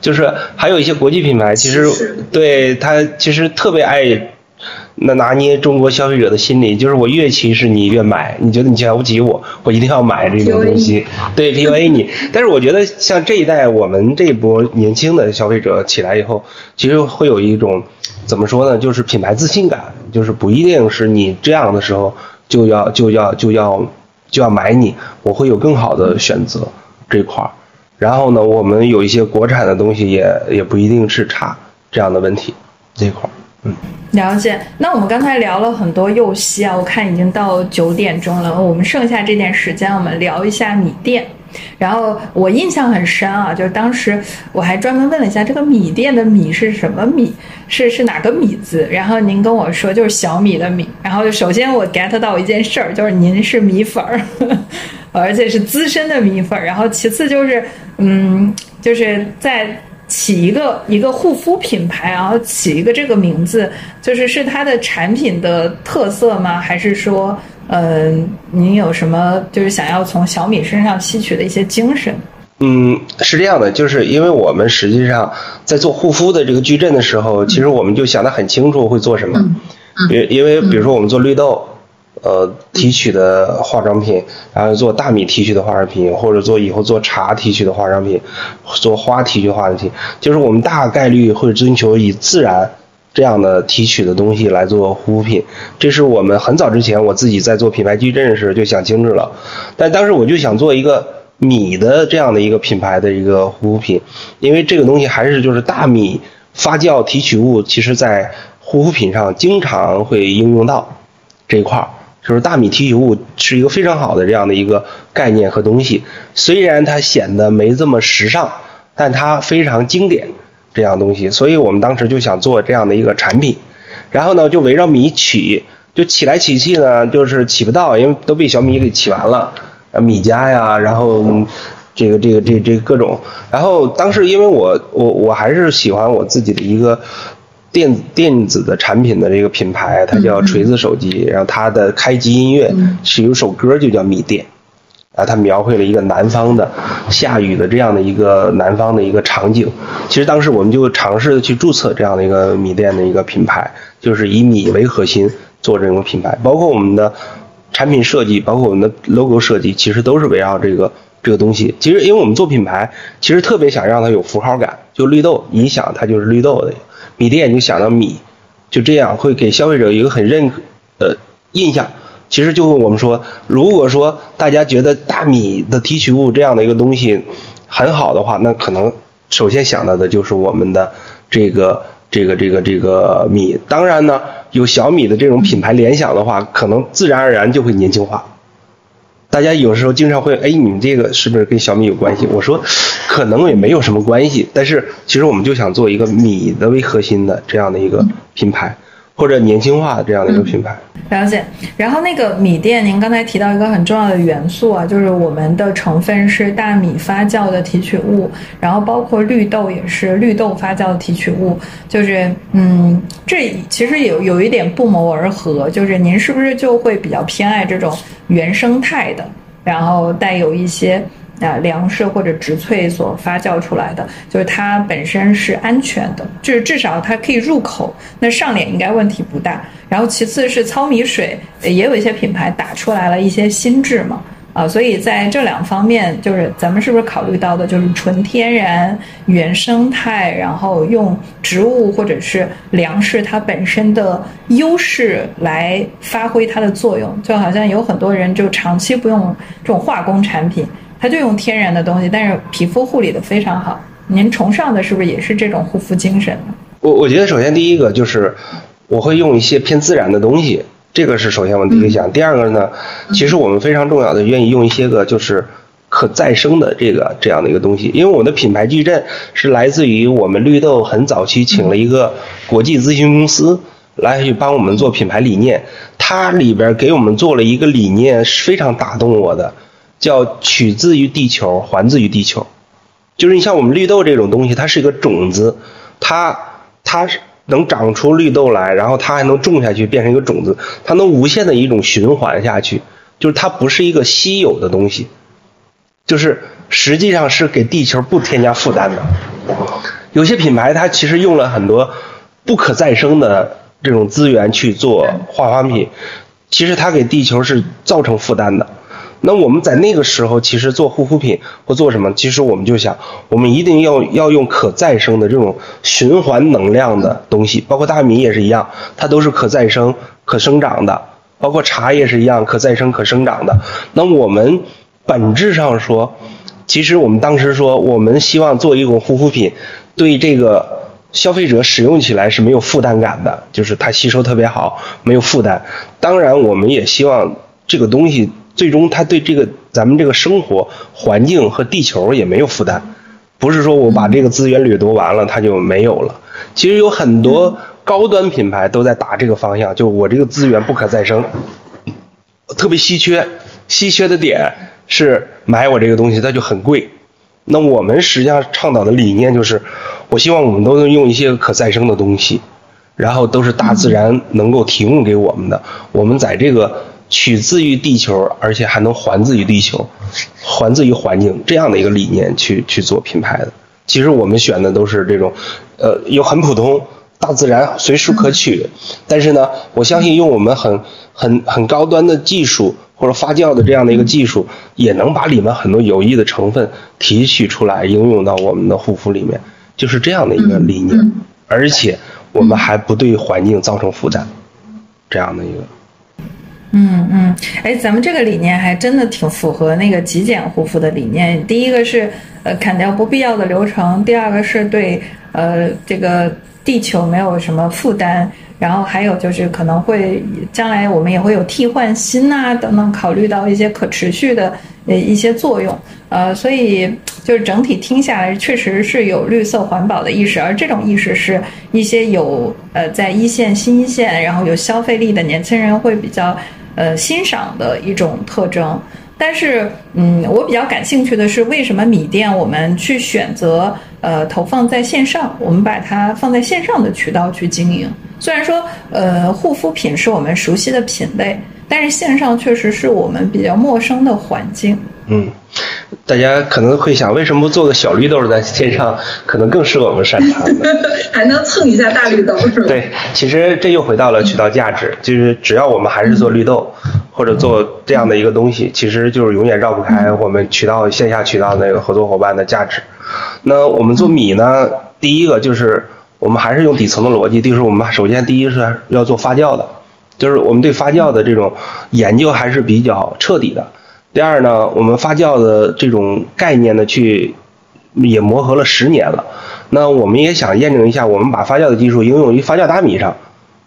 Speaker 1: 就是还有一些国际品牌，其实对它其实特别爱那拿捏中国消费者的心理，就是我越歧视你越买，你觉得你瞧不起我，我一定要买这种东西，对 PUA 你。但是我觉得像这一代我们这波年轻的消费者起来以后，其实会有一种怎么说呢，就是品牌自信感，就是不一定是你这样的时候。就要就要就要就要买你，我会有更好的选择这块儿。然后呢，我们有一些国产的东西也也不一定是差这样的问题这块儿。嗯，
Speaker 2: 了解。那我们刚才聊了很多幼熙啊，我看已经到九点钟了，我们剩下这点时间，我们聊一下米店。然后我印象很深啊，就是当时我还专门问了一下这个米店的米是什么米，是是哪个米字？然后您跟我说就是小米的米。然后首先我 get 到一件事儿，就是您是米粉儿，而且是资深的米粉儿。然后其次就是，嗯，就是在起一个一个护肤品牌，然后起一个这个名字，就是是它的产品的特色吗？还是说？嗯，您有什么就是想要从小米身上吸取的一些精神？
Speaker 1: 嗯，是这样的，就是因为我们实际上在做护肤的这个矩阵的时候，其实我们就想得很清楚会做什么。因因为比如说我们做绿豆，呃，提取的化妆品，然后做大米提取的化妆品，或者做以后做茶提取的化妆品，做花提取化妆品，就是我们大概率会追求以自然。这样的提取的东西来做护肤品，这是我们很早之前我自己在做品牌矩阵时就想清楚了。但当时我就想做一个米的这样的一个品牌的一个护肤品，因为这个东西还是就是大米发酵提取物，其实在护肤品上经常会应用到这一块儿，就是大米提取物是一个非常好的这样的一个概念和东西。虽然它显得没这么时尚，但它非常经典。这样东西，所以我们当时就想做这样的一个产品，然后呢，就围绕米起，就起来起去呢，就是起不到，因为都被小米给起完了，米家呀，然后这个这个这这各种，然后当时因为我我我还是喜欢我自己的一个电电子的产品的这个品牌，它叫锤子手机，然后它的开机音乐是有首歌就叫米店。啊，它描绘了一个南方的下雨的这样的一个南方的一个场景。其实当时我们就尝试的去注册这样的一个米店的一个品牌，就是以米为核心做这种品牌。包括我们的产品设计，包括我们的 logo 设计，其实都是围绕这个这个东西。其实因为我们做品牌，其实特别想让它有符号感。就绿豆，你想它就是绿豆的；米店，就想到米，就这样会给消费者一个很认可的印象。其实就我们说，如果说大家觉得大米的提取物这样的一个东西很好的话，那可能首先想到的就是我们的这个这个这个这个米。当然呢，有小米的这种品牌联想的话，可能自然而然就会年轻化。大家有时候经常会，哎，你们这个是不是跟小米有关系？我说，可能也没有什么关系。但是其实我们就想做一个米的为核心的这样的一个品牌。或者年轻化的这样的一个品牌，
Speaker 2: 了解。然后那个米店，您刚才提到一个很重要的元素啊，就是我们的成分是大米发酵的提取物，然后包括绿豆也是绿豆发酵的提取物，就是嗯，这其实有有一点不谋而合，就是您是不是就会比较偏爱这种原生态的，然后带有一些。啊，粮食或者植萃所发酵出来的，就是它本身是安全的，就是至少它可以入口，那上脸应该问题不大。然后其次是糙米水，也有一些品牌打出来了一些新质嘛，啊，所以在这两方面，就是咱们是不是考虑到的，就是纯天然、原生态，然后用植物或者是粮食它本身的优势来发挥它的作用，就好像有很多人就长期不用这种化工产品。他就用天然的东西，但是皮肤护理的非常好。您崇尚的是不是也是这种护肤精神呢？
Speaker 1: 我我觉得首先第一个就是，我会用一些偏自然的东西，这个是首先我们第一个想。第二个呢，其实我们非常重要的愿意用一些个就是可再生的这个这样的一个东西，因为我们的品牌矩阵是来自于我们绿豆很早期请了一个国际咨询公司来去帮我们做品牌理念，它里边给我们做了一个理念是非常打动我的，叫取自于地球，还自于地球。就是你像我们绿豆这种东西，它是一个种子，它它是。能长出绿豆来，然后它还能种下去变成一个种子，它能无限的一种循环下去，就是它不是一个稀有的东西，就是实际上是给地球不添加负担的。有些品牌它其实用了很多不可再生的这种资源去做化妆品，其实它给地球是造成负担的。那我们在那个时候，其实做护肤品或做什么，其实我们就想，我们一定要要用可再生的这种循环能量的东西，包括大米也是一样，它都是可再生、可生长的，包括茶也是一样，可再生、可生长的。那我们本质上说，其实我们当时说，我们希望做一种护肤品，对这个消费者使用起来是没有负担感的，就是它吸收特别好，没有负担。当然，我们也希望这个东西。最终，他对这个咱们这个生活环境和地球也没有负担，不是说我把这个资源掠夺完了，它就没有了。其实有很多高端品牌都在打这个方向，就我这个资源不可再生，特别稀缺，稀缺的点是买我这个东西它就很贵。那我们实际上倡导的理念就是，我希望我们都能用一些可再生的东西，然后都是大自然能够提供给我们的。我们在这个。取自于地球，而且还能还自于地球，还自于环境这样的一个理念去去做品牌的。其实我们选的都是这种，呃，又很普通，大自然随时可取。但是呢，我相信用我们很很很高端的技术或者发酵的这样的一个技术，也能把里面很多有益的成分提取出来，应用到我们的护肤里面，就是这样的一个理念。而且我们还不对环境造成负担，这样的一个。
Speaker 2: 嗯嗯，哎，咱们这个理念还真的挺符合那个极简护肤的理念。第一个是呃砍掉不必要的流程，第二个是对呃这个地球没有什么负担，然后还有就是可能会将来我们也会有替换芯呐等等，考虑到一些可持续的呃一些作用。呃，所以就是整体听下来，确实是有绿色环保的意识，而这种意识是一些有呃在一线新一线，然后有消费力的年轻人会比较。呃，欣赏的一种特征，但是，嗯，我比较感兴趣的是，为什么米店我们去选择呃投放在线上，我们把它放在线上的渠道去经营。虽然说，呃，护肤品是我们熟悉的品类，但是线上确实是我们比较陌生的环境。
Speaker 1: 嗯。大家可能会想，为什么不做个小绿豆在线上，可能更适合我们擅长
Speaker 3: 还能蹭一下大绿豆，是吧？
Speaker 1: 对，其实这又回到了渠道价值，就是只要我们还是做绿豆，或者做这样的一个东西，其实就是永远绕不开我们渠道线下渠道那个合作伙伴的价值。那我们做米呢，第一个就是我们还是用底层的逻辑，就是我们首先第一是要做发酵的，就是我们对发酵的这种研究还是比较彻底的。第二呢，我们发酵的这种概念呢，去也磨合了十年了。那我们也想验证一下，我们把发酵的技术应用于发酵大米上，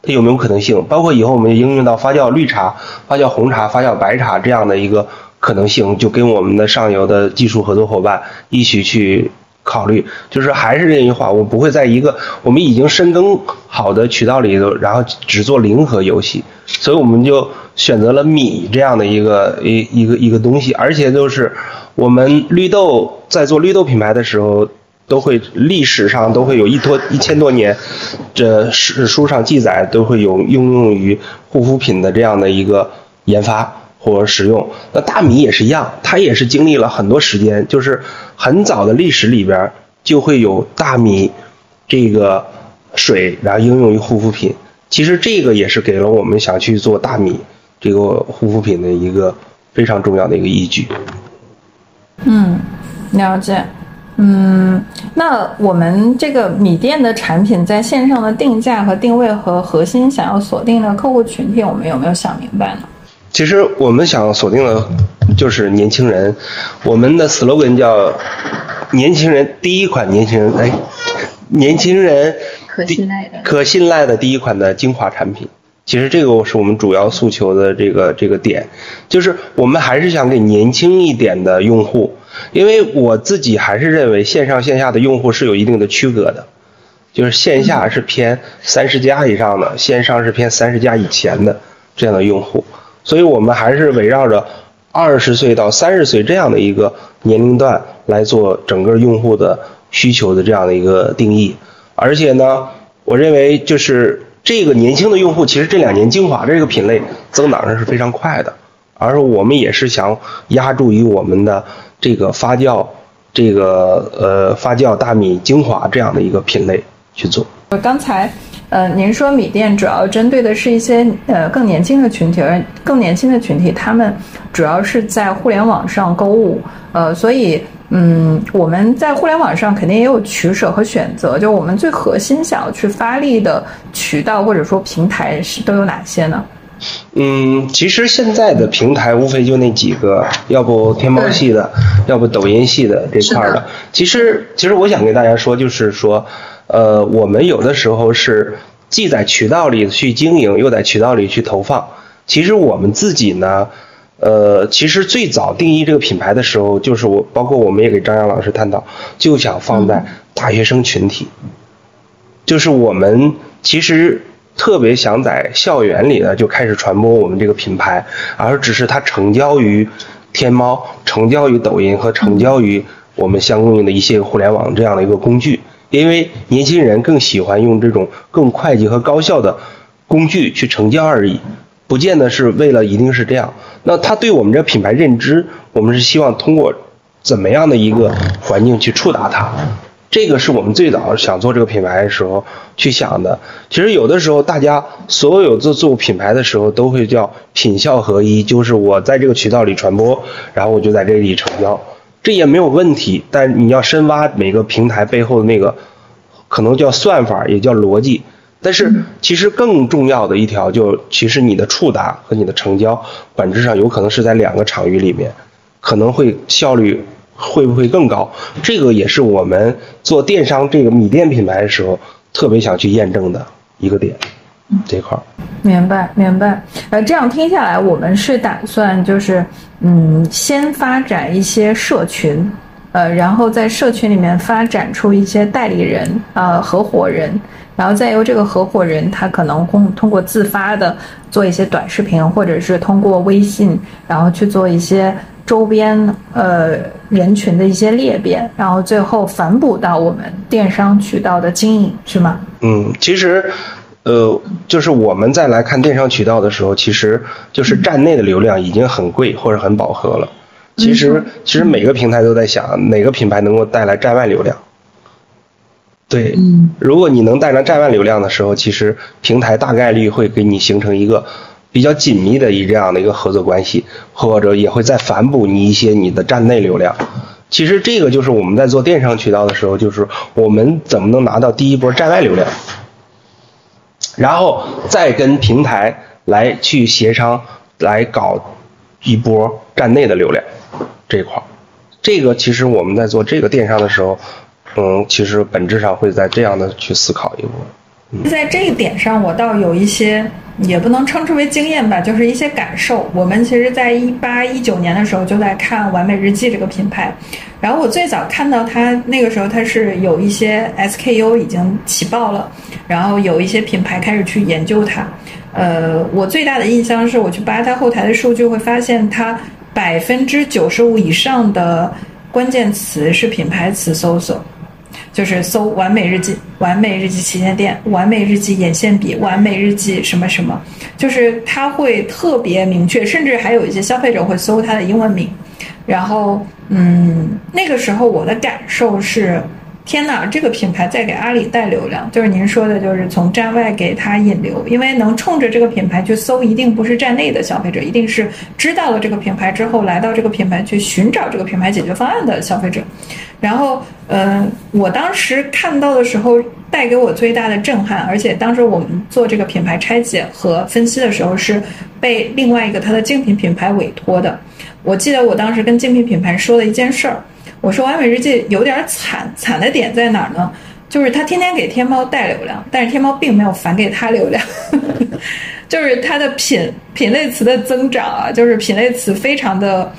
Speaker 1: 它有没有可能性？包括以后我们应用到发酵绿茶、发酵红茶、发酵白茶这样的一个可能性，就跟我们的上游的技术合作伙伴一起去考虑。就是还是这句话，我不会在一个我们已经深耕好的渠道里头，然后只做零和游戏。所以我们就。选择了米这样的一个一一个一个东西，而且就是我们绿豆在做绿豆品牌的时候，都会历史上都会有一多一千多年，这史书上记载都会有应用于护肤品的这样的一个研发或者使用。那大米也是一样，它也是经历了很多时间，就是很早的历史里边就会有大米这个水，然后应用于护肤品。其实这个也是给了我们想去做大米。这个护肤品的一个非常重要的一个依据。
Speaker 2: 嗯，了解。嗯，那我们这个米店的产品在线上的定价和定位和核心想要锁定的客户群体，我们有没有想明白呢？
Speaker 1: 其实我们想锁定的就是年轻人。我们的 slogan 叫“年轻人第一款年轻人”，哎，年轻人
Speaker 2: 可信赖的
Speaker 1: 可信赖的第一款的精华产品。其实这个是我们主要诉求的这个这个点，就是我们还是想给年轻一点的用户，因为我自己还是认为线上线下的用户是有一定的区隔的，就是线下是偏三十加以上的，线上是偏三十加以前的这样的用户，所以我们还是围绕着二十岁到三十岁这样的一个年龄段来做整个用户的需求的这样的一个定义，而且呢，我认为就是。这个年轻的用户，其实这两年精华这个品类增长上是非常快的，而我们也是想压注于我们的这个发酵，这个呃发酵大米精华这样的一个品类去做。
Speaker 2: 刚才呃您说米店主要针对的是一些呃更年轻的群体，而更年轻的群体他们主要是在互联网上购物，呃所以。嗯，我们在互联网上肯定也有取舍和选择。就我们最核心想要去发力的渠道或者说平台是都有哪些呢？
Speaker 1: 嗯，其实现在的平台无非就那几个，要不天猫系的，要不抖音系的这块的。其实，其实我想跟大家说，就是说，呃，我们有的时候是既在渠道里去经营，又在渠道里去投放。其实我们自己呢。呃，其实最早定义这个品牌的时候，就是我，包括我们也给张扬老师探讨，就想放在大学生群体，就是我们其实特别想在校园里呢就开始传播我们这个品牌，而只是它成交于天猫、成交于抖音和成交于我们相应的一些互联网这样的一个工具，因为年轻人更喜欢用这种更快捷和高效的工具去成交而已，不见得是为了一定是这样。那他对我们这品牌认知，我们是希望通过怎么样的一个环境去触达他，这个是我们最早想做这个品牌的时候去想的。其实有的时候大家所有做做品牌的时候都会叫品效合一，就是我在这个渠道里传播，然后我就在这里成交，这也没有问题。但你要深挖每个平台背后的那个，可能叫算法，也叫逻辑。但是其实更重要的一条，就其实你的触达和你的成交，本质上有可能是在两个场域里面，可能会效率会不会更高？这个也是我们做电商这个米店品牌的时候，特别想去验证的一个点。这块儿，
Speaker 2: 明白明白。呃，这样听下来，我们是打算就是嗯，先发展一些社群，呃，然后在社群里面发展出一些代理人呃，合伙人。然后再由这个合伙人，他可能通通过自发的做一些短视频，或者是通过微信，然后去做一些周边呃人群的一些裂变，然后最后反哺到我们电商渠道的经营，是吗？
Speaker 1: 嗯，其实，呃，就是我们再来看电商渠道的时候，其实就是站内的流量已经很贵或者很饱和了。其实，其实每个平台都在想哪个品牌能够带来站外流量。对，如果你能带来站外流量的时候，其实平台大概率会给你形成一个比较紧密的一这样的一个合作关系，或者也会再反哺你一些你的站内流量。其实这个就是我们在做电商渠道的时候，就是我们怎么能拿到第一波站外流量，然后再跟平台来去协商，来搞一波站内的流量这块儿。这个其实我们在做这个电商的时候。嗯，其实本质上会在这样的去思考一波。
Speaker 2: 在这一点上，我倒有一些，也不能称之为经验吧，就是一些感受。我们其实，在一八一九年的时候就在看完美日记这个品牌，然后我最早看到它那个时候，它是有一些 SKU 已经起爆了，然后有一些品牌开始去研究它。呃，我最大的印象是我去扒它后台的数据，会发现它百分之九十五以上的关键词是品牌词搜索。就是搜“完美日记”“完美日记旗舰店”“完美日记眼线笔”“完美日记什么什么”，就是它会特别明确，甚至还有一些消费者会搜它的英文名。然后，嗯，那个时候我的感受是。天哪，这个品牌在给阿里带流量，就是您说的，就是从站外给他引流，因为能冲着这个品牌去搜，一定不是站内的消费者，一定是知道了这个品牌之后来到这个品牌去寻找这个品牌解决方案的消费者。然后，呃，我当时看到的时候，带给我最大的震撼，而且当时我们做这个品牌拆解和分析的时候，是被另外一个它的竞品品牌委托的。我记得我当时跟竞品品牌说了一件事儿。我说完美日记有点惨，惨的点在哪儿呢？就是他天天给天猫带流量，但是天猫并没有返给他流量。就是它的品品类词的增长啊，就是品类词非常的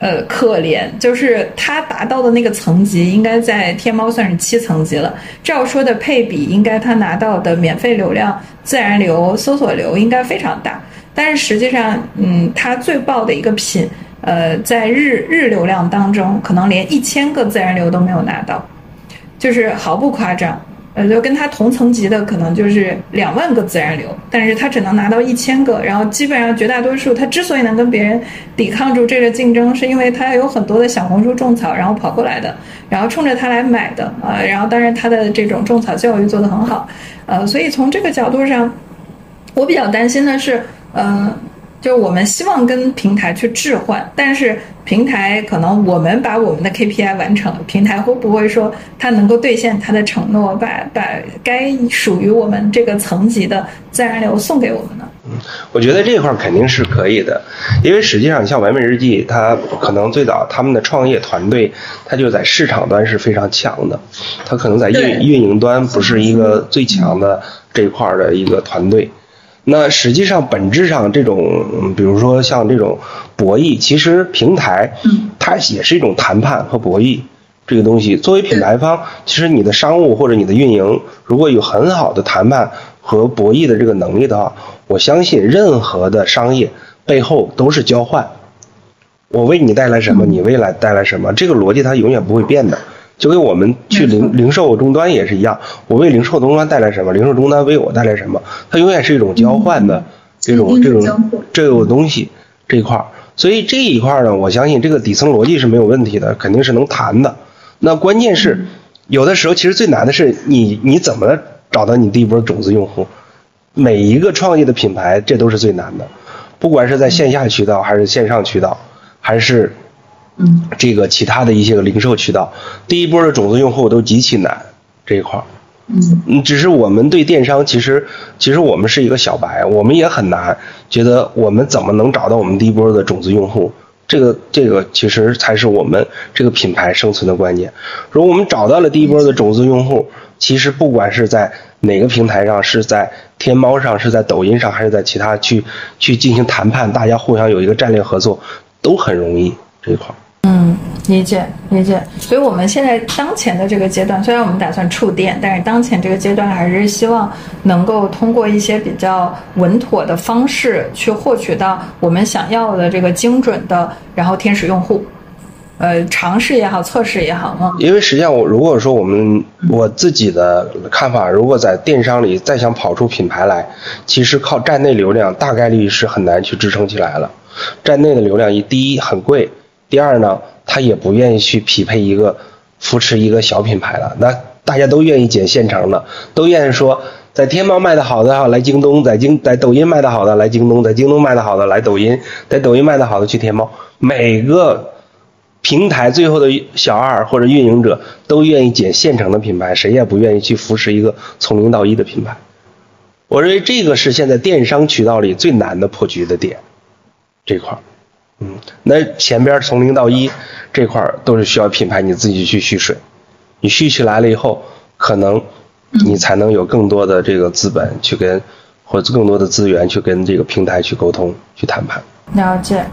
Speaker 2: 呃可怜，就是它达到的那个层级，应该在天猫算是七层级了。照说的配比，应该它拿到的免费流量、自然流、搜索流应该非常大，但是实际上，嗯，它最爆的一个品，呃，在日日流量当中，可能连一千个自然流都没有拿到，就是毫不夸张。呃，就跟他同层级的可能就是两万个自然流，但是他只能拿到一千个，然后基本上绝大多数他之所以能跟别人抵抗住这个竞争，是因为他有很多的小红书种草，然后跑过来的，然后冲着他来买的啊，然后当然他的这种种草教育做得很好，呃，所以从这个角度上，我比较担心的是，嗯。就我们希望跟平台去置换，但是平台可能我们把我们的 KPI 完成了，平台会不会说它能够兑现它的承诺，把把该属于我们这个层级的自然流送给我们呢？
Speaker 1: 嗯，我觉得这块肯定是可以的，因为实际上像完美日记，它可能最早他们的创业团队，它就在市场端是非常强的，它可能在运运营端不是一个最强的这一块的一个团队。那实际上，本质上这种，比如说像这种博弈，其实平台，它也是一种谈判和博弈这个东西。作为品牌方，其实你的商务或者你的运营，如果有很好的谈判和博弈的这个能力的话，我相信任何的商业背后都是交换。我为你带来什么，你未来带来什么，这个逻辑它永远不会变的。就跟我们去零零售终端也是一样，我为零售终端带来什么，零售终端为我带来什么，它永远是一种交换的这种这种这个东西这一块儿。所以这一块儿呢，我相信这个底层逻辑是没有问题的，肯定是能谈的。那关键是有的时候其实最难的是你你怎么找到你第一波种子用户？每一个创业的品牌这都是最难的，不管是在线下渠道还是线上渠道，还是。
Speaker 3: 嗯，
Speaker 1: 这个其他的一些个零售渠道，第一波的种子用户都极其难这一块儿。
Speaker 3: 嗯，
Speaker 1: 只是我们对电商，其实其实我们是一个小白，我们也很难觉得我们怎么能找到我们第一波的种子用户。这个这个其实才是我们这个品牌生存的关键。如果我们找到了第一波的种子用户，其实不管是在哪个平台上，是在天猫上，是在抖音上，还是在其他去去进行谈判，大家互相有一个战略合作，都很容易这一块儿。
Speaker 2: 嗯，理解理解。所以，我们现在当前的这个阶段，虽然我们打算触电，但是当前这个阶段还是希望能够通过一些比较稳妥的方式去获取到我们想要的这个精准的，然后天使用户，呃，尝试也好，测试也好嘛。
Speaker 1: 因为实际上，我如果说我们我自己的看法，如果在电商里再想跑出品牌来，其实靠站内流量大概率是很难去支撑起来了。站内的流量一第一很贵。第二呢，他也不愿意去匹配一个扶持一个小品牌了。那大家都愿意捡现成的，都愿意说在天猫卖的好的来京东，在京在抖音卖的好的来京东，在京东卖的好的来抖音，在抖音卖的好的去天猫。每个平台最后的小二或者运营者都愿意捡现成的品牌，谁也不愿意去扶持一个从零到一的品牌。我认为这个是现在电商渠道里最难的破局的点，这块儿。嗯，那前边从零到一这块儿都是需要品牌你自己去蓄水，你蓄起来了以后，可能你才能有更多的这个资本去跟，或者更多的资源去跟这个平台去沟通去谈判。
Speaker 2: 了解，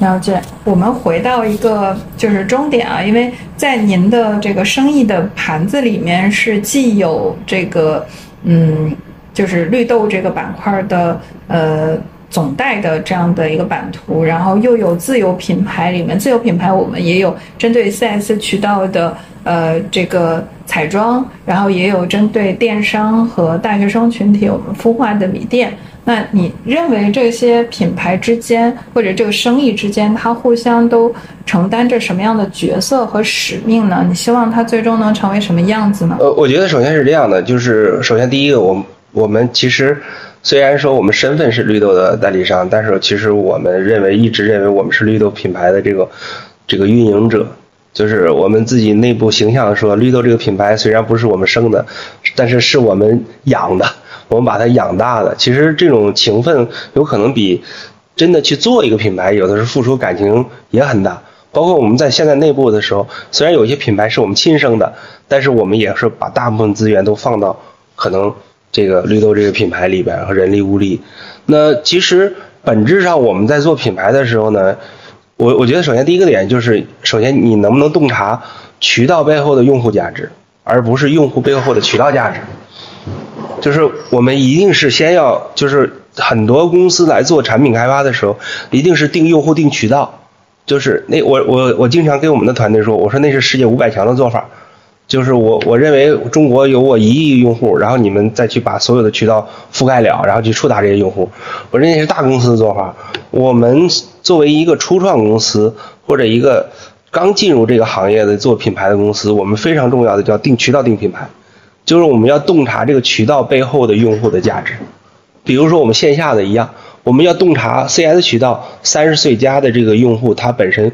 Speaker 2: 了解。我们回到一个就是终点啊，因为在您的这个生意的盘子里面是既有这个嗯，就是绿豆这个板块的呃。总代的这样的一个版图，然后又有自有品牌里面，自有品牌我们也有针对 4S 渠道的呃这个彩妆，然后也有针对电商和大学生群体我们孵化的米店。那你认为这些品牌之间或者这个生意之间，它互相都承担着什么样的角色和使命呢？你希望它最终能成为什么样子呢？
Speaker 1: 呃，我觉得首先是这样的，就是首先第一个，我我们其实。虽然说我们身份是绿豆的代理商，但是其实我们认为一直认为我们是绿豆品牌的这个这个运营者，就是我们自己内部形象说，绿豆这个品牌虽然不是我们生的，但是是我们养的，我们把它养大的。其实这种情分有可能比真的去做一个品牌，有的是付出感情也很大。包括我们在现在内部的时候，虽然有些品牌是我们亲生的，但是我们也是把大部分资源都放到可能。这个绿豆这个品牌里边和人力物力。那其实本质上我们在做品牌的时候呢，我我觉得首先第一个点就是，首先你能不能洞察渠道背后的用户价值，而不是用户背后的渠道价值。就是我们一定是先要，就是很多公司来做产品开发的时候，一定是定用户、定渠道。就是那我我我经常跟我们的团队说，我说那是世界五百强的做法。就是我我认为中国有我一亿用户，然后你们再去把所有的渠道覆盖了，然后去触达这些用户，我认为是大公司的做法。我们作为一个初创公司或者一个刚进入这个行业的做品牌的公司，我们非常重要的叫定渠道定品牌，就是我们要洞察这个渠道背后的用户的价值。比如说我们线下的一样，我们要洞察 CS 渠道三十岁加的这个用户他本身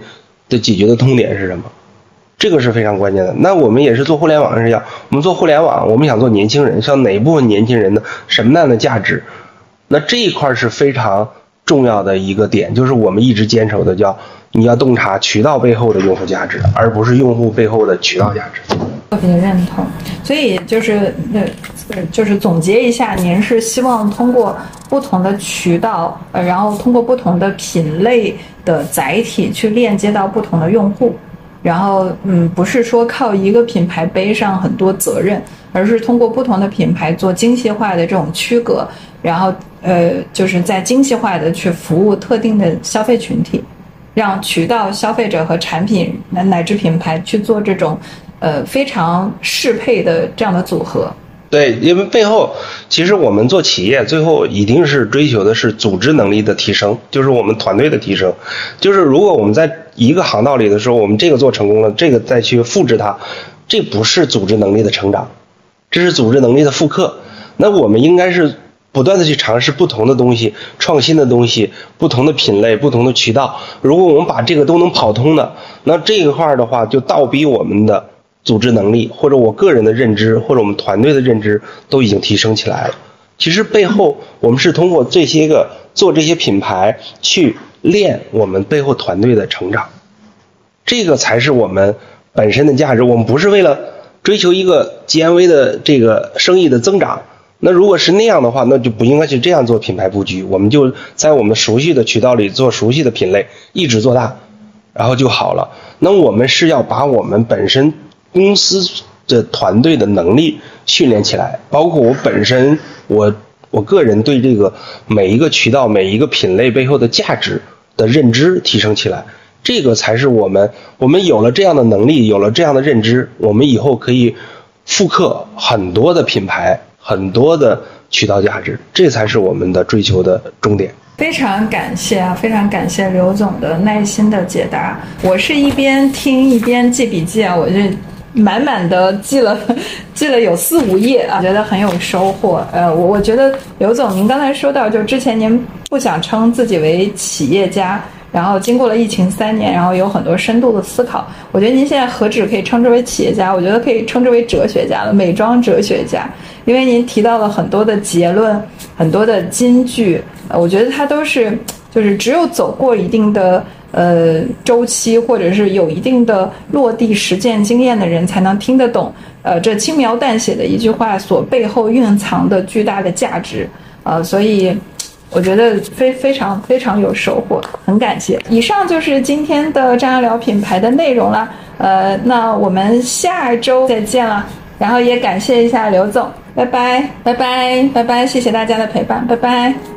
Speaker 1: 的解决的痛点是什么。这个是非常关键的。那我们也是做互联网是一样，我们做互联网，我们想做年轻人，像哪一部分年轻人的什么样的价值？那这一块是非常重要的一个点，就是我们一直坚守的，叫你要洞察渠道背后的用户价值，而不是用户背后的渠道价值。
Speaker 2: 特别认同。所以就是那，就是总结一下，您是希望通过不同的渠道，呃，然后通过不同的品类的载体去链接到不同的用户。然后，嗯，不是说靠一个品牌背上很多责任，而是通过不同的品牌做精细化的这种区隔，然后，呃，就是在精细化的去服务特定的消费群体，让渠道、消费者和产品乃乃至品牌去做这种，呃，非常适配的这样的组合。
Speaker 1: 对，因为背后其实我们做企业，最后一定是追求的是组织能力的提升，就是我们团队的提升。就是如果我们在一个航道里的时候，我们这个做成功了，这个再去复制它，这不是组织能力的成长，这是组织能力的复刻。那我们应该是不断的去尝试不同的东西、创新的东西、不同的品类、不同的渠道。如果我们把这个都能跑通的，那这一块的话就倒逼我们的。组织能力，或者我个人的认知，或者我们团队的认知，都已经提升起来了。其实背后，我们是通过这些个做这些品牌，去练我们背后团队的成长。这个才是我们本身的价值。我们不是为了追求一个 GMV 的这个生意的增长。那如果是那样的话，那就不应该去这样做品牌布局。我们就在我们熟悉的渠道里做熟悉的品类，一直做大，然后就好了。那我们是要把我们本身。公司的团队的能力训练起来，包括我本身，我我个人对这个每一个渠道、每一个品类背后的价值的认知提升起来，这个才是我们我们有了这样的能力，有了这样的认知，我们以后可以复刻很多的品牌、很多的渠道价值，这才是我们的追求的终点。
Speaker 2: 非常感谢啊，非常感谢刘总的耐心的解答。我是一边听一边记笔记啊，我就。满满的记了，记了有四五页啊，觉得很有收获。呃，我我觉得刘总，您刚才说到，就之前您不想称自己为企业家，然后经过了疫情三年，然后有很多深度的思考。我觉得您现在何止可以称之为企业家，我觉得可以称之为哲学家了，美妆哲学家。因为您提到了很多的结论，很多的金句，我觉得它都是，就是只有走过一定的。呃，周期或者是有一定的落地实践经验的人才能听得懂，呃，这轻描淡写的一句话所背后蕴藏的巨大的价值，呃，所以我觉得非非常非常有收获，很感谢。以上就是今天的张阳聊品牌的内容了，呃，那我们下周再见了，然后也感谢一下刘总，拜拜拜拜拜拜，谢谢大家的陪伴，拜拜。